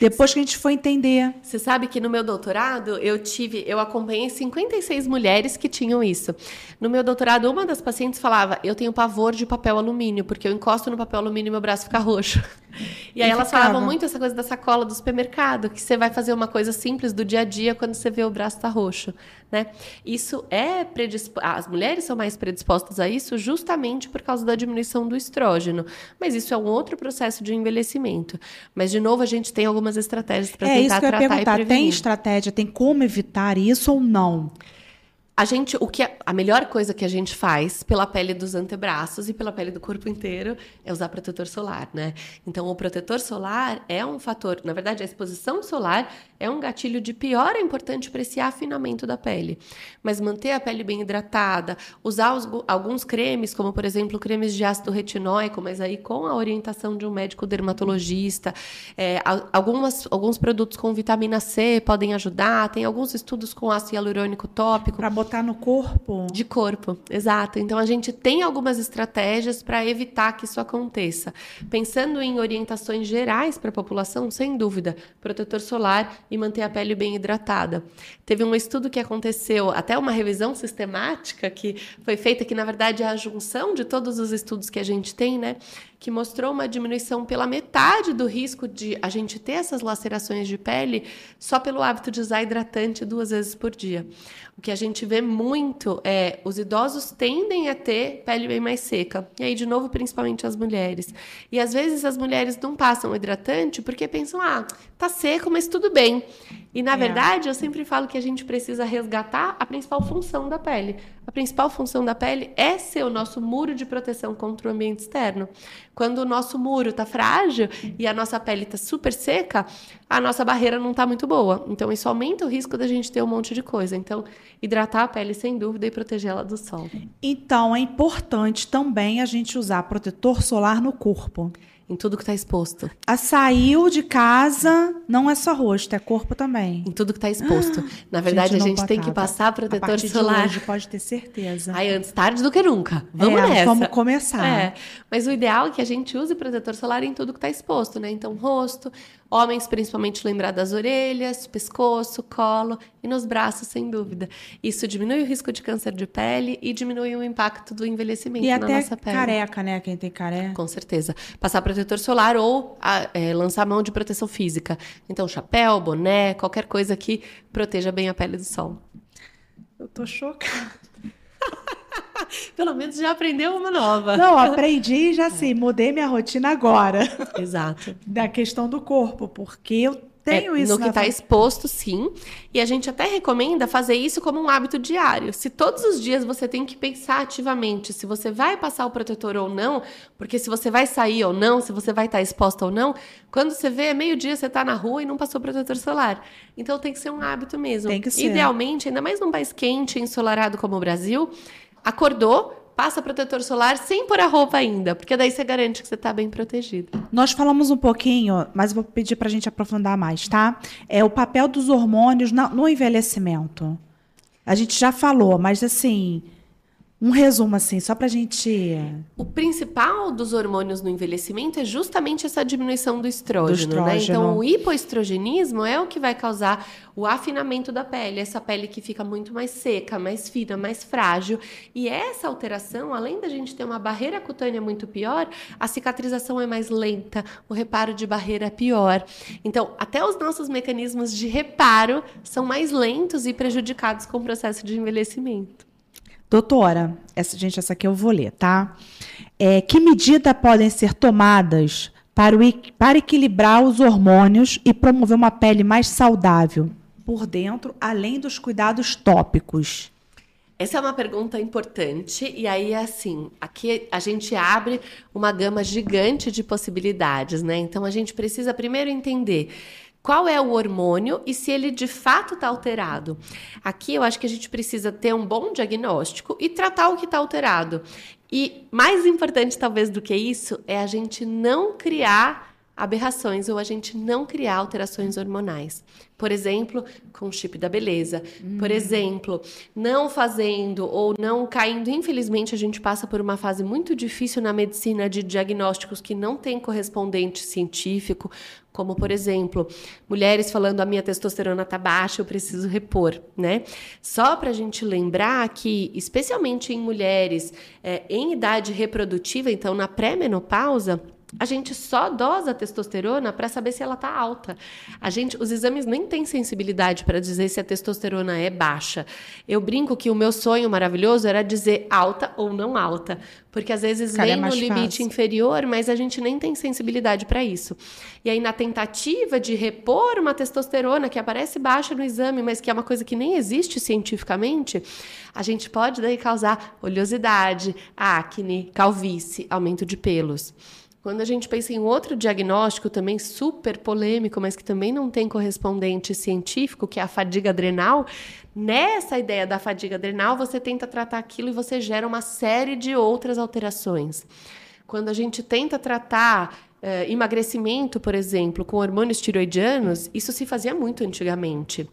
Depois que a gente foi entender. Você sabe que no meu doutorado eu tive, eu acompanhei 56 mulheres que tinham isso. No meu doutorado, uma das pacientes falava: "Eu tenho pavor de papel alumínio, porque eu encosto no papel alumínio e meu braço fica roxo". E aí elas falavam muito essa coisa da sacola do supermercado, que você vai fazer uma coisa simples do dia a dia quando você vê o braço tá roxo, né? Isso é predispo... as mulheres são mais predispostas a isso justamente por causa da diminuição do estrógeno. Mas isso é um outro processo de envelhecimento. Mas de novo a gente tem algumas estratégias para É isso tentar que eu ia tratar perguntar. Tem estratégia? Tem como evitar isso ou não? A gente, o que é- a melhor coisa que a gente faz pela pele dos antebraços e pela pele do corpo inteiro é usar protetor solar, né? Então, o protetor solar é um fator, na verdade, a exposição solar é um gatilho de pior importante para esse afinamento da pele. Mas manter a pele bem hidratada, usar os- alguns cremes, como por exemplo cremes de ácido retinóico, mas aí com a orientação de um médico dermatologista, é, algumas, alguns produtos com vitamina C podem ajudar. Tem alguns estudos com ácido hialurônico tópico. Para botar no corpo? De corpo, exato. Então a gente tem algumas estratégias para evitar que isso aconteça. Pensando em orientações gerais para a população, sem dúvida, protetor solar e manter a pele bem hidratada. Teve um estudo que aconteceu, até uma revisão sistemática que foi feita, que na verdade é a junção de todos os estudos que a gente tem, né? Que mostrou uma diminuição pela metade do risco de a gente ter essas lacerações de pele só pelo hábito de usar hidratante duas vezes por dia. O que a gente vê muito é os idosos tendem a ter pele bem mais seca. E aí, de novo, principalmente as mulheres. E às vezes as mulheres não passam hidratante porque pensam, ah, tá seco, mas tudo bem. E na É. verdade, eu sempre falo que a gente precisa resgatar a principal função da pele. A principal função da pele é ser o nosso muro de proteção contra o ambiente externo. Quando o nosso muro está frágil e a nossa pele está super seca, a nossa barreira não está muito boa. Então, isso aumenta o risco da gente ter um monte de coisa. Então, hidratar a pele sem dúvida e protegê-la do sol. Então é importante também a gente usar protetor solar no corpo. Em tudo que está exposto. A saiu de casa, não é só rosto, é corpo também. Em tudo que está exposto. Na verdade, Gente, a gente tem que botava. passar A protetor partir de solar. hoje, pode ter certeza. Ai, antes tarde do que nunca. Vamos É, nessa. Vamos começar. É, mas o ideal é que a gente use protetor solar em tudo que está exposto, né? Então, rosto, homens principalmente lembrar das orelhas, pescoço, colo e nos braços, sem dúvida. Isso diminui o risco de câncer de pele e diminui o impacto do envelhecimento E na até nossa pele. careca, né? Quem tem careca. Com certeza. Passar protetor solar ou a- é, lançar mão de proteção física. Então, chapéu, boné, qualquer coisa que proteja bem a pele do sol. Eu tô chocada. Pelo menos já aprendeu uma nova. Não, aprendi e já assim, mudei minha rotina agora. Exato. Da questão do corpo, porque eu tenho É, isso no que está exposto, sim. E a gente até recomenda fazer isso como um hábito diário. Se todos os dias você tem que pensar ativamente se você vai passar o protetor ou não, porque se você vai sair ou não, se você vai estar exposta ou não, quando você vê, é meio-dia, você está na rua e não passou protetor solar. Então tem que ser um hábito mesmo. Tem que ser. Idealmente, ainda mais num país quente e ensolarado como o Brasil, acordou. Passa protetor solar sem pôr a roupa ainda, porque daí você garante que você está bem protegido. Nós falamos um pouquinho, mas vou pedir pra gente aprofundar mais, tá? É o papel dos hormônios no envelhecimento. A gente já falou, mas assim, Um resumo assim, só pra gente. O principal dos hormônios no envelhecimento é justamente essa diminuição do estrógeno, Do né? estrógeno. Então, o hipoestrogenismo é o que vai causar o afinamento da pele, essa pele que fica muito mais seca, mais fina, mais frágil. E essa alteração, além da gente ter uma barreira cutânea muito pior, a cicatrização é mais lenta, o reparo de barreira é pior. Então, até os nossos mecanismos de reparo são mais lentos e prejudicados com o processo de envelhecimento. Doutora, essa gente, essa aqui eu vou ler, tá? É, que medida podem ser tomadas para, o para equilibrar os hormônios e promover uma pele mais saudável por dentro, além dos cuidados tópicos? Essa é uma pergunta importante, e aí assim, aqui a gente abre uma gama gigante de possibilidades, né? Então a gente precisa primeiro entender qual é o hormônio e se ele de fato está alterado. Aqui eu acho que a gente precisa ter um bom diagnóstico e tratar o que está alterado. E mais importante, talvez, do que isso, é a gente não criar aberrações ou a gente não criar alterações hormonais. Por exemplo, com o chip da beleza. Por exemplo, não fazendo ou não caindo. Infelizmente, a gente passa por uma fase muito difícil na medicina de diagnósticos que não tem correspondente científico, como, por exemplo, mulheres falando a minha testosterona está baixa, eu preciso repor, né? Só para a gente lembrar que, especialmente em mulheres eh, em idade reprodutiva, então na pré-menopausa, a gente só dosa a testosterona para saber se ela está alta. A gente, os exames nem têm sensibilidade para dizer se a testosterona é baixa. Eu brinco que o meu sonho maravilhoso era dizer alta ou não alta, porque às vezes Cara, é vem no mais limite fácil. inferior, mas a gente nem tem sensibilidade para isso. E aí, na tentativa de repor uma testosterona que aparece baixa no exame, mas que é uma coisa que nem existe cientificamente, a gente pode daí causar oleosidade, acne, calvície, aumento de pelos. Quando a gente pensa em outro diagnóstico também super polêmico, mas que também não tem correspondente científico, que é a fadiga adrenal, nessa ideia da fadiga adrenal, você tenta tratar aquilo e você gera uma série de outras alterações. Quando a gente tenta tratar eh, emagrecimento, por exemplo, com hormônios tiroidianos, isso se fazia muito antigamente.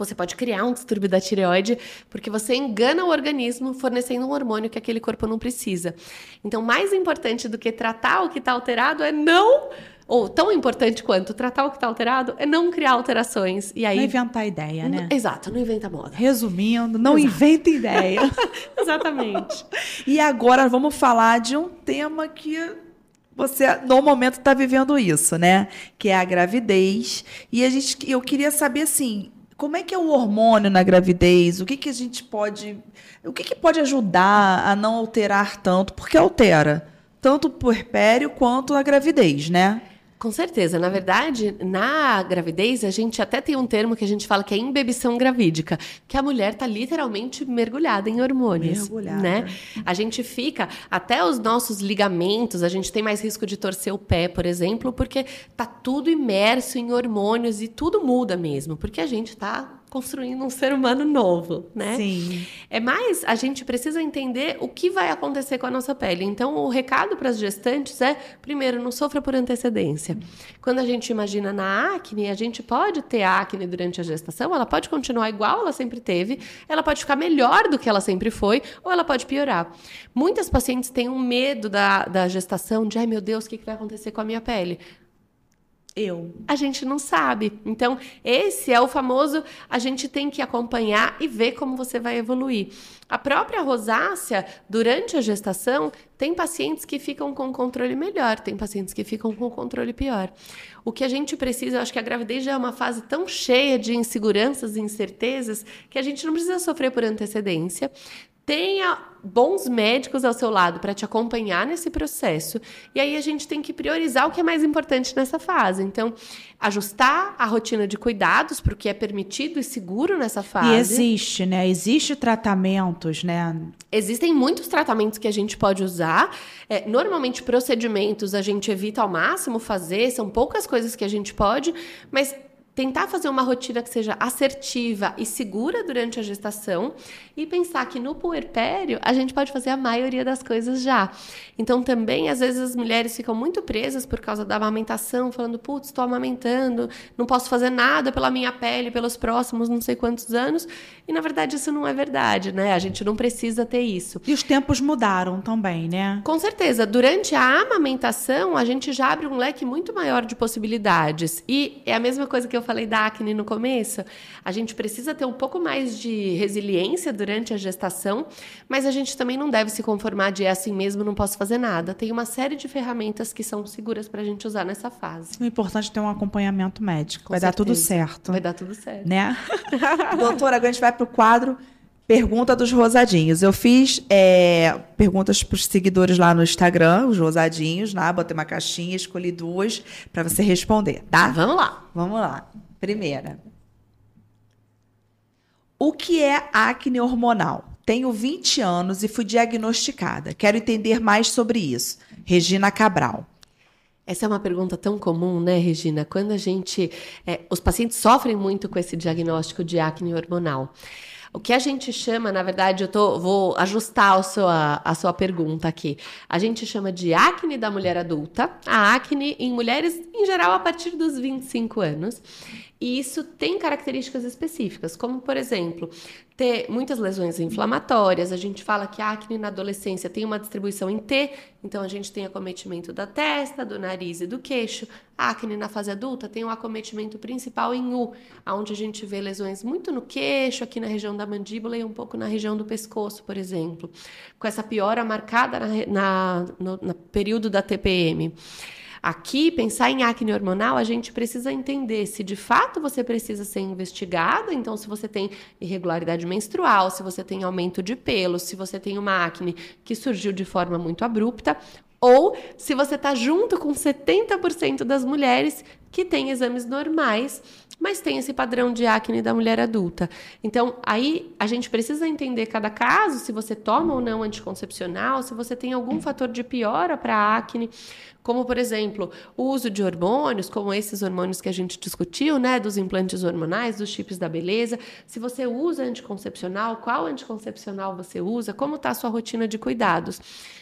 Você pode criar um distúrbio da tireoide porque você engana o organismo fornecendo um hormônio que aquele corpo não precisa. Então, mais importante do que tratar o que está alterado é não, ou tão importante quanto tratar o que está alterado é não criar alterações. E aí, Não inventar ideia, né? exato, não inventa moda. Resumindo, não inventa ideia. Exatamente. E agora vamos falar de um tema que você no momento está vivendo isso, né? Que é a gravidez. E a gente, eu queria saber assim, como é que é o hormônio na gravidez? O que, que a gente pode, o que, que pode ajudar a não alterar tanto? Porque altera tanto o puerpério quanto a gravidez, né? Com certeza. Na verdade, na gravidez, a gente até tem um termo que a gente fala que é embebição gravídica, que a mulher está literalmente mergulhada em hormônios. Mergulhada. Né? A gente fica, até os nossos ligamentos, a gente tem mais risco de torcer o pé, por exemplo, porque tá tudo imerso em hormônios e tudo muda mesmo, porque a gente está construindo um ser humano novo, né? Sim. É mais, a gente precisa entender o que vai acontecer com a nossa pele. Então, o recado para as gestantes é, primeiro, não sofra por antecedência. Quando a gente imagina na acne, a gente pode ter acne durante a gestação, ela pode continuar igual ela sempre teve, ela pode ficar melhor do que ela sempre foi, ou ela pode piorar. Muitas pacientes têm um medo da, da gestação, de, ai meu Deus, o que que vai acontecer com a minha pele? Eu. a gente não sabe. Então, esse é o famoso a gente tem que acompanhar e ver como você vai evoluir. A própria rosácea, durante a gestação, tem pacientes que ficam com controle melhor, tem pacientes que ficam com controle pior. O que a gente precisa, eu acho que a gravidez já é uma fase tão cheia de inseguranças e incertezas que a gente não precisa sofrer por antecedência. Tenha bons médicos ao seu lado para te acompanhar nesse processo. E aí a gente tem que priorizar o que é mais importante nessa fase. Então, ajustar a rotina de cuidados para o que é permitido e seguro nessa fase. E existe, né? Existe tratamentos, né? Existem muitos tratamentos que a gente pode usar. É, normalmente, procedimentos a gente evita ao máximo fazer, são poucas coisas que a gente pode, mas tentar fazer uma rotina que seja assertiva e segura durante a gestação e pensar que no puerpério a gente pode fazer a maioria das coisas já. Então também às vezes as mulheres ficam muito presas por causa da amamentação, falando, putz, estou amamentando, não posso fazer nada pela minha pele pelos próximos não sei quantos anos. E na verdade isso não é verdade, né? A gente não precisa ter isso. E os tempos mudaram também, né? Com certeza, durante a amamentação a gente já abre um leque muito maior de possibilidades. E é a mesma coisa que eu falei da acne no começo. A gente precisa ter um pouco mais de resiliência durante a gestação, mas a gente também não deve se conformar de é assim mesmo, não posso fazer nada. Tem uma série de ferramentas que são seguras para a gente usar nessa fase. O importante é ter um acompanhamento médico. Com Vai dar tudo certeza. certo. Vai dar tudo certo. Né? Doutora, agora a gente vai pro quadro Pergunta dos Rosadinhos. Eu fiz é, perguntas para os seguidores lá no Instagram, os Rosadinhos, né? Botei uma caixinha, escolhi duas para você responder, tá? Vamos lá. Vamos lá. Primeira. O que é acne hormonal? Tenho 20 anos e fui diagnosticada. Quero entender mais sobre isso. Regina Cabral. Essa é uma pergunta tão comum, né, Regina? Quando a gente. é, os pacientes sofrem muito com esse diagnóstico de acne hormonal. O que a gente chama, na verdade, eu tô, vou ajustar a sua, a sua pergunta aqui. A gente chama de acne da mulher adulta, a acne em mulheres, em geral, a partir dos 25 anos. E isso tem características específicas, como, por exemplo, ter muitas lesões inflamatórias. A gente fala que a acne na adolescência tem uma distribuição em T, então a gente tem acometimento da testa, do nariz e do queixo. A acne na fase adulta tem um acometimento principal em U, onde a gente vê lesões muito no queixo, aqui na região da mandíbula e um pouco na região do pescoço, por exemplo. Com essa piora marcada na, na, no, no período da TPM. Aqui, pensar em acne hormonal, a gente precisa entender se de fato você precisa ser investigada. Então, se você tem irregularidade menstrual, se você tem aumento de pelo, se você tem uma acne que surgiu de forma muito abrupta, ou se você está junto com 70% das mulheres que têm exames normais, mas tem esse padrão de acne da mulher adulta. Então, aí a gente precisa entender cada caso, se você toma ou não anticoncepcional, se você tem algum fator de piora para a acne, como por exemplo, o uso de hormônios, como esses hormônios que a gente discutiu, né, dos implantes hormonais, dos chips da beleza. Se você usa anticoncepcional, qual anticoncepcional você usa, como está a sua rotina de cuidados.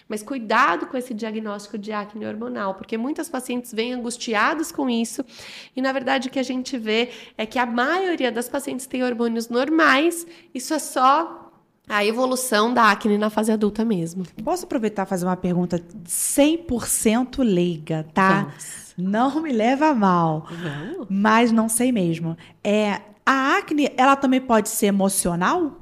Mas cuidado com esse diagnóstico de acne hormonal, porque muitas pacientes vêm angustiadas com isso, e na verdade o que a gente vê é que a maioria das pacientes tem hormônios normais, isso é só a evolução da acne na fase adulta mesmo. Posso aproveitar e fazer uma pergunta 100% leiga, tá? Vamos. Não me leva mal, mas não sei mesmo. É, a acne, ela também pode ser emocional?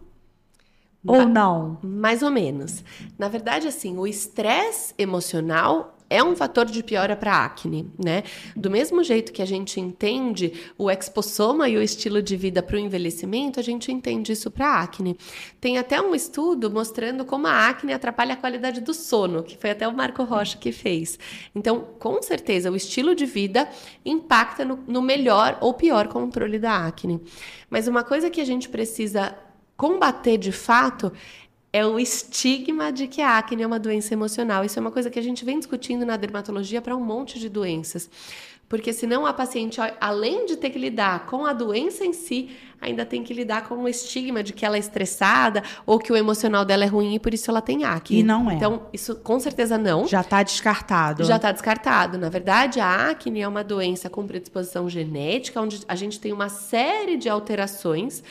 Ou não? Mais ou menos. Na verdade, assim, o estresse emocional é um fator de piora para acne, né? Do mesmo jeito que a gente entende o expossoma e o estilo de vida para o envelhecimento, a gente entende isso para acne. Tem até um estudo mostrando como a acne atrapalha a qualidade do sono, que foi até o Marco Rocha que fez. Então, com certeza, o estilo de vida impacta no, no melhor ou pior controle da acne. Mas uma coisa que a gente precisa combater de fato é o estigma de que a acne é uma doença emocional. Isso é uma coisa que a gente vem discutindo na dermatologia para um monte de doenças. Porque senão a paciente, além de ter que lidar com a doença em si, ainda tem que lidar com o estigma de que ela é estressada ou que o emocional dela é ruim e por isso ela tem acne. E não é. Então, isso com certeza não. Já está descartado. Já está descartado. Na verdade, a acne é uma doença com predisposição genética, onde a gente tem uma série de alterações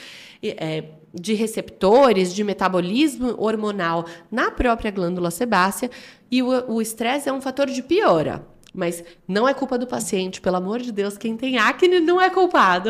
é, de receptores, de metabolismo hormonal na própria glândula sebácea, e o estresse é um fator de piora. Mas não é culpa do paciente, pelo amor de Deus, quem tem acne não é culpado.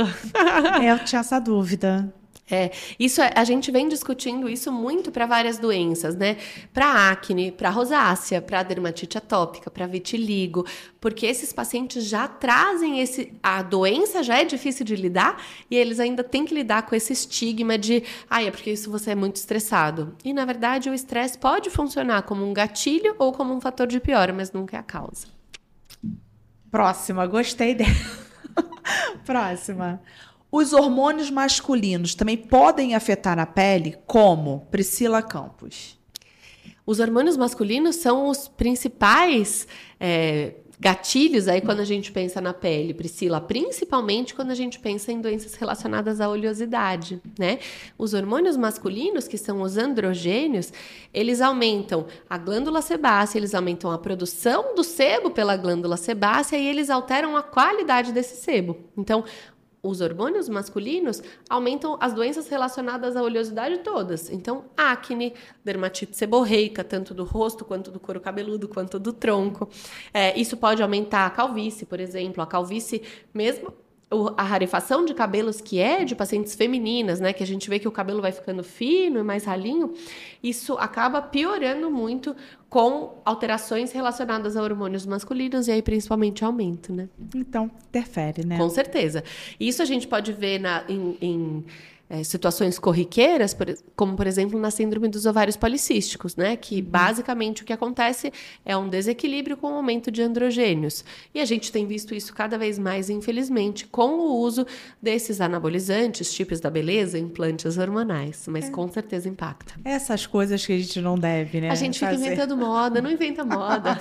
É, eu tinha essa dúvida. É, isso é- a gente vem discutindo isso muito para várias doenças, né? Para acne, para rosácea, para dermatite atópica, para vitiligo, porque esses pacientes já trazem esse a doença já é difícil de lidar e eles ainda têm que lidar com esse estigma de, ah, é porque isso você é muito estressado. E na verdade o estresse pode funcionar como um gatilho ou como um fator de piora, mas nunca é a causa. Próxima, gostei dela. Próxima. Os hormônios masculinos também podem afetar a pele, como? Priscila Campos. Os hormônios masculinos são os principais é, gatilhos aí quando a gente pensa na pele, Priscila, principalmente quando a gente pensa em doenças relacionadas à oleosidade, né? Os hormônios masculinos, que são os androgênios, eles aumentam a glândula sebácea, eles aumentam a produção do sebo pela glândula sebácea e eles alteram a qualidade desse sebo. Então, os hormônios masculinos aumentam as doenças relacionadas à oleosidade todas. Então, acne, dermatite seborreica, tanto do rosto quanto do couro cabeludo, quanto do tronco. É, isso pode aumentar a calvície, por exemplo. A calvície, mesmo a rarefação de cabelos que é de pacientes femininas, né, que a gente vê que o cabelo vai ficando fino e mais ralinho, isso acaba piorando muito com alterações relacionadas a hormônios masculinos e aí principalmente aumento, né? Então, interfere, né? Com certeza. Isso a gente pode ver na, em, em é, situações corriqueiras, por, como por exemplo na síndrome dos ovários policísticos, né? Que uhum. basicamente o que acontece é um desequilíbrio com o aumento de androgênios. E a gente tem visto isso cada vez mais, infelizmente, com o uso desses anabolizantes, tipos da beleza, implantes hormonais. Mas é. com certeza impacta. Essas coisas que a gente não deve, né? A gente fica fazer. inventando moda, não inventa moda.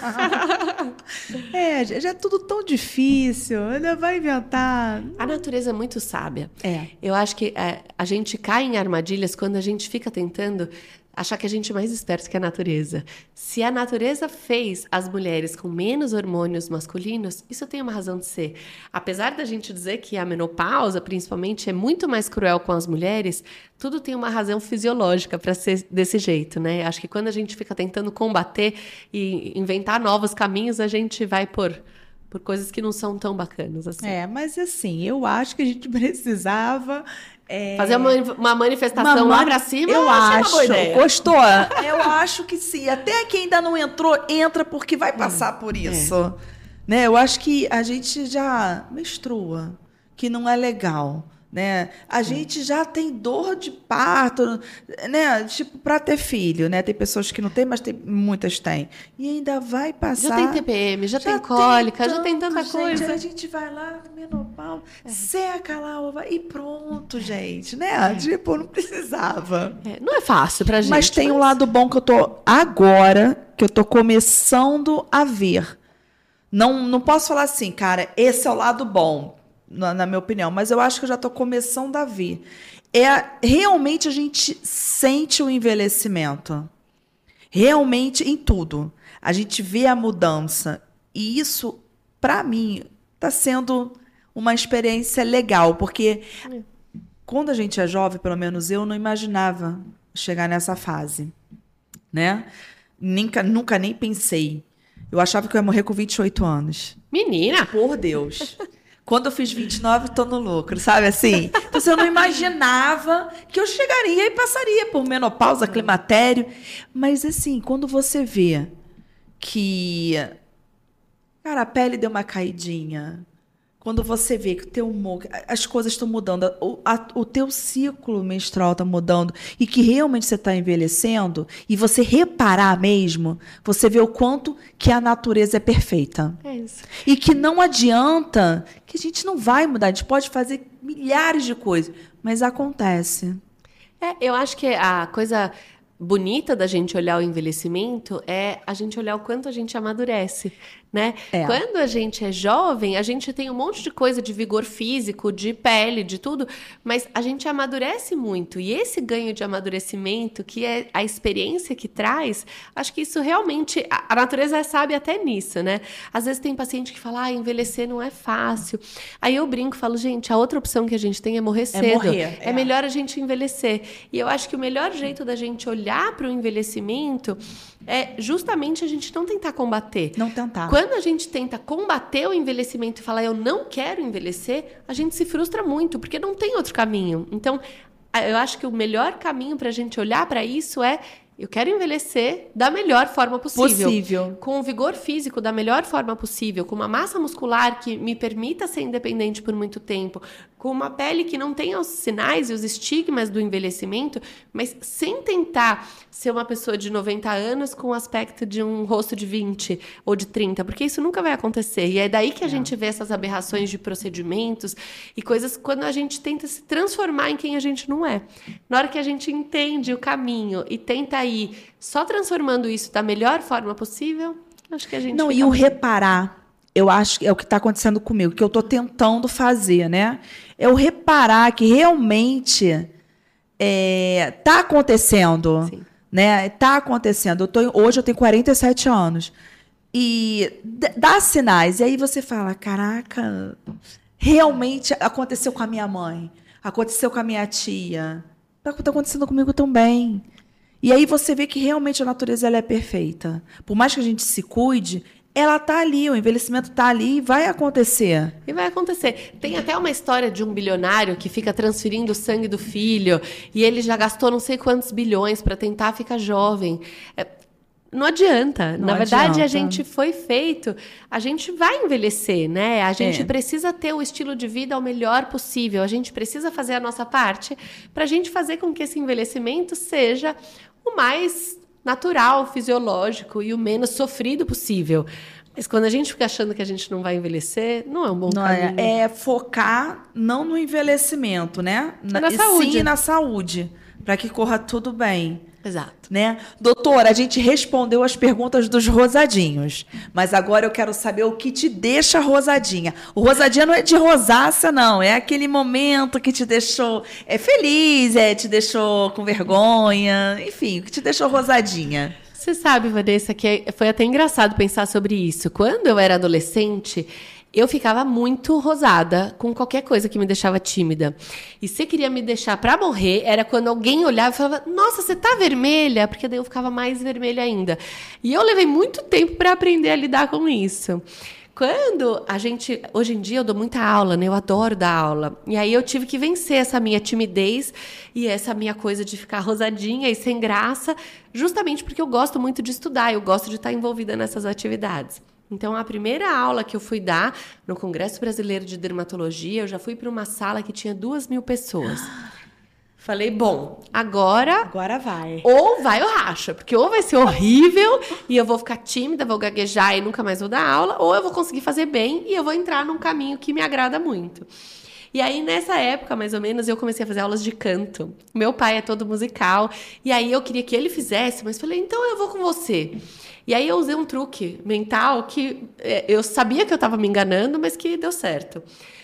é, já é tudo tão difícil, ainda vai inventar. A natureza é muito sábia. É. Eu acho que é, a gente cai em armadilhas quando a gente fica tentando achar que a gente é mais esperto que a natureza. Se a natureza fez as mulheres com menos hormônios masculinos, isso tem uma razão de ser. Apesar da gente dizer que a menopausa, principalmente, é muito mais cruel com as mulheres, tudo tem uma razão fisiológica para ser desse jeito, né? Acho que quando a gente fica tentando combater e inventar novos caminhos, a gente vai por por coisas que não são tão bacanas assim. É, mas assim, eu acho que a gente precisava é... Fazer uma, uma manifestação uma lá pra cima, eu acho. Gostou? eu acho que sim. Até quem ainda não entrou, entra porque vai passar por é. isso. É. Né? Eu acho que a gente já menstrua, que não é legal né? A gente já tem dor de parto, né? Tipo, para ter filho, né? Tem pessoas que não têm, mas tem, muitas têm. E ainda vai passar. Já tem TPM, já, já tem cólica, tem tanto, já tem tanta gente, coisa. A gente vai lá no menopau, é. seca lá e pronto, gente, né? É. Tipo, não precisava. É, não é fácil pra gente. Mas tem mas... um lado bom que eu tô agora, que eu tô começando a ver. Não, não posso falar assim, cara, esse é o lado bom na, na minha opinião, mas eu acho que eu já estou começando a vir. É realmente a gente sente o envelhecimento. Realmente em tudo. A gente vê a mudança. E isso, para mim, está sendo uma experiência legal, porque quando a gente é jovem, pelo menos eu não imaginava chegar nessa fase, né? Nunca, nunca nem pensei. Eu achava que eu ia morrer com 28 anos. Menina! Por Deus. Quando eu fiz 29, estou no lucro, sabe assim? Então, assim, eu não imaginava que eu chegaria e passaria por menopausa, climatério. Mas, assim, quando você vê que, cara, a pele deu uma caidinha, quando você vê que o teu humor, as coisas estão mudando, o, a, o teu ciclo menstrual está mudando e que realmente você está envelhecendo e você reparar mesmo, você vê o quanto que a natureza é perfeita. É isso. E que não adianta, que a gente não vai mudar, a gente pode fazer milhares de coisas, mas acontece. É, eu acho que a coisa bonita da gente olhar o envelhecimento é a gente olhar o quanto a gente amadurece né? É. Quando a gente é jovem, a gente tem um monte de coisa de vigor físico, de pele, de tudo, mas a gente amadurece muito. E esse ganho de amadurecimento, que é a experiência que traz, acho que isso realmente. A, natureza sabe até nisso, né? Às vezes tem paciente que fala, ah, envelhecer não é fácil. Aí eu brinco, falo, gente, a outra opção que a gente tem é morrer é cedo. É, morrer, é. é melhor a gente envelhecer. E eu acho que o melhor jeito da gente olhar para o envelhecimento é justamente a gente não tentar combater. Não tentar. Quando a gente tenta combater o envelhecimento e falar eu não quero envelhecer, a gente se frustra muito, porque não tem outro caminho. Então, eu acho que o melhor caminho para a gente olhar para isso é eu quero envelhecer da melhor forma possível. Possível. Com o vigor físico da melhor forma possível, com uma massa muscular que me permita ser independente por muito tempo, com uma pele que não tenha os sinais e os estigmas do envelhecimento, mas sem tentar ser uma pessoa de 90 anos com o aspecto de um rosto de 20 ou de 30, porque isso nunca vai acontecer. E é daí que a é. gente vê essas aberrações de procedimentos e coisas quando a gente tenta se transformar em quem a gente não é. Na hora que a gente entende o caminho e tenta ir só transformando isso da melhor forma possível, acho que a gente Não, e o reparar eu acho que é o que está acontecendo comigo, que eu estou tentando fazer, né? É o reparar que realmente está acontecendo. Sim. Né? Está acontecendo. Eu tô, hoje eu tenho 47 anos. E dá sinais. E aí você fala: caraca, realmente aconteceu com a minha mãe, aconteceu com a minha tia, está acontecendo comigo também. E aí você vê que realmente a natureza ela é perfeita. Por mais que a gente se cuide, ela tá ali, o envelhecimento tá ali e vai acontecer. E vai acontecer. Tem até uma história de um bilionário que fica transferindo o sangue do filho e ele já gastou não sei quantos bilhões para tentar ficar jovem. É, não adianta. Não Na verdade, a adianta. gente foi feito, a gente vai envelhecer, né? A gente É. precisa ter o estilo de vida o melhor possível. A gente precisa fazer a nossa parte para a gente fazer com que esse envelhecimento seja o mais natural, fisiológico e o menos sofrido possível. Mas quando a gente fica achando que a gente não vai envelhecer, não é um bom Não caminho. é, é focar não no envelhecimento, né? na e saúde. Sim na saúde, para que corra tudo bem. Exato. Né? Doutora, a gente respondeu as perguntas dos rosadinhos, mas agora eu quero saber o que te deixa rosadinha. O rosadinha não é de rosácea, não, é aquele momento que te deixou é feliz, é te deixou com vergonha, enfim, o que te deixou rosadinha. Você sabe, Vanessa, que foi até engraçado pensar sobre isso. Quando eu era adolescente, eu ficava muito rosada com qualquer coisa que me deixava tímida. E se queria me deixar pra morrer, era quando alguém olhava e falava: Nossa, você tá vermelha? Porque daí eu ficava mais vermelha ainda. E eu levei muito tempo pra aprender a lidar com isso. Quando a gente. Hoje em dia eu dou muita aula, né? Eu adoro dar aula. E aí eu tive que vencer essa minha timidez e essa minha coisa de ficar rosadinha e sem graça, justamente porque eu gosto muito de estudar, eu gosto de estar envolvida nessas atividades. Então, a primeira aula que eu fui dar no Congresso Brasileiro de Dermatologia, eu já fui para uma sala que tinha duas mil pessoas. Falei, bom, agora Agora vai. ou vai ou racha, porque ou vai ser horrível e eu vou ficar tímida, vou gaguejar e nunca mais vou dar aula, ou eu vou conseguir fazer bem e eu vou entrar num caminho que me agrada muito. E aí, nessa época, mais ou menos, eu comecei a fazer aulas de canto. Meu pai é todo musical, e aí eu queria que ele fizesse, mas falei, então eu vou com você. E aí eu usei um truque mental que é, eu sabia que eu estava me enganando, mas que deu certo.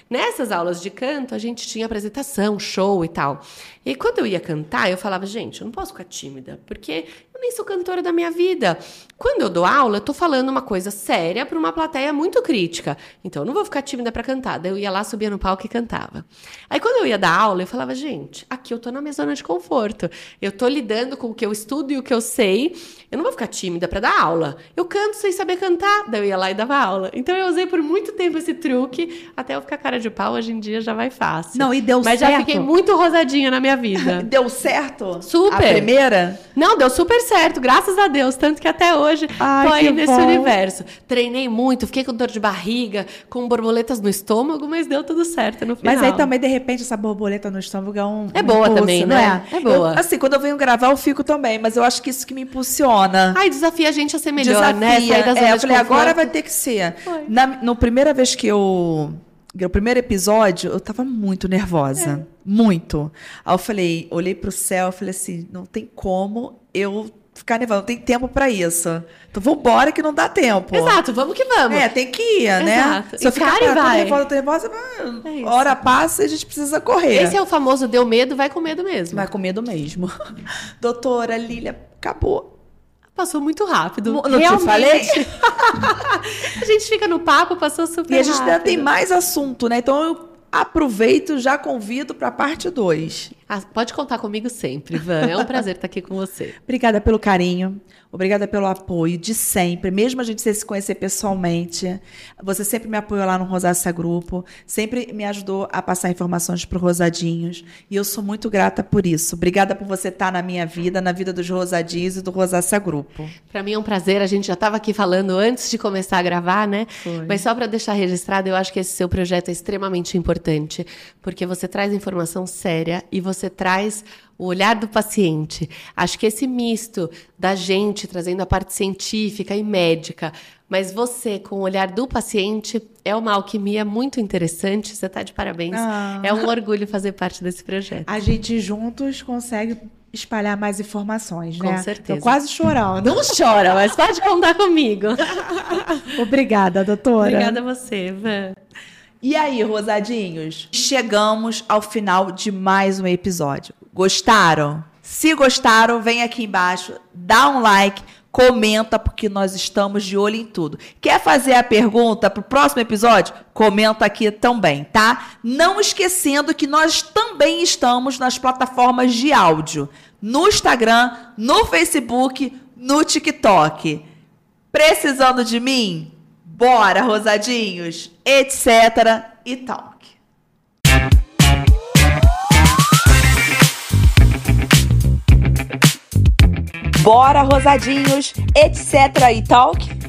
Nessas aulas de canto, a gente tinha apresentação, show e tal. E quando eu ia cantar, eu falava, gente, eu não posso ficar tímida, porque eu nem sou cantora da minha vida. Quando eu dou aula, eu tô falando uma coisa séria para uma plateia muito crítica. Então eu não vou ficar tímida para cantar. Daí eu ia lá, subia no palco e cantava. Aí quando eu ia dar aula, eu falava, gente, aqui eu tô na minha zona de conforto. Eu tô lidando com o que eu estudo e o que eu sei. Eu não vou ficar tímida para dar aula. Eu canto sem saber cantar. Daí eu ia lá e dava aula. Então eu usei por muito tempo esse truque, até eu ficar cara de pau, hoje em dia já vai fácil. Não, e deu Mas certo. já fiquei muito rosadinha na minha vida. Deu certo? Super. A primeira? Não, deu super certo, graças a Deus. Tanto que até hoje Ai, tô aí nesse bom. universo. Treinei muito, fiquei com dor de barriga, com borboletas no estômago, mas deu tudo certo no final. Mas aí também, de repente, essa borboleta no estômago é um. É um boa impulso, também, não né? É boa. Eu- assim, quando eu venho gravar, eu fico também, mas eu acho que isso que me impulsiona. Ai, desafia a gente a ser melhor, né? Desafia. Sair da zona é, eu falei, agora vai ter que ser. Foi. Na no primeira vez que eu. No primeiro episódio, eu tava muito nervosa. É. Muito. Aí eu falei, olhei pro céu e falei assim: não tem como eu ficar nervosa, não tem tempo pra isso. Então vambora que não dá tempo. Exato, vamos que vamos. É, tem que ir, né? Exato. Se eu ficar cara vai. nervosa, tô nervosa, É hora passa e a gente precisa correr. Esse é o famoso deu medo, vai com medo mesmo. Vai com medo mesmo. Doutora Lília, acabou. Passou muito rápido. Não te Realmente. falei? a gente fica no papo, passou super E a gente ainda rápido. tem mais assunto, né? Então eu aproveito e já convido para a parte 2. Ah, pode contar comigo sempre, Van. É um prazer estar aqui com você. Obrigada pelo carinho, obrigada pelo apoio de sempre, mesmo a gente se conhecer pessoalmente. Você sempre me apoiou lá no Rosácea Grupo, sempre me ajudou a passar informações para Rosadinhos, e eu sou muito grata por isso. Obrigada por você estar na minha vida, na vida dos Rosadinhos e do Rosácea Grupo. Para mim é um prazer. A gente já estava aqui falando antes de começar a gravar, né? Foi. Mas só para deixar registrado, eu acho que esse seu projeto é extremamente importante, porque você traz informação séria e você traz o olhar do paciente. Acho que esse misto da gente trazendo a parte científica e médica, mas você com o olhar do paciente é uma alquimia muito interessante. Você está de parabéns. Ah. É um orgulho fazer parte desse projeto. A gente juntos consegue espalhar mais informações, Com né? certeza. Tô quase chorando. Não chora, mas pode contar comigo. Obrigada, doutora. Obrigada a você, Van. E aí, rosadinhos? Chegamos ao final de mais um episódio. Gostaram? Se gostaram, vem aqui embaixo, dá um like, comenta, porque nós estamos de olho em tudo. Quer fazer a pergunta pro próximo episódio? Comenta aqui também, tá? Não esquecendo que nós também estamos nas plataformas de áudio, no Instagram, no Facebook, no TikTok. Precisando de mim? Bora, rosadinhos, etc e tal. Bora, rosadinhos, etc e talk.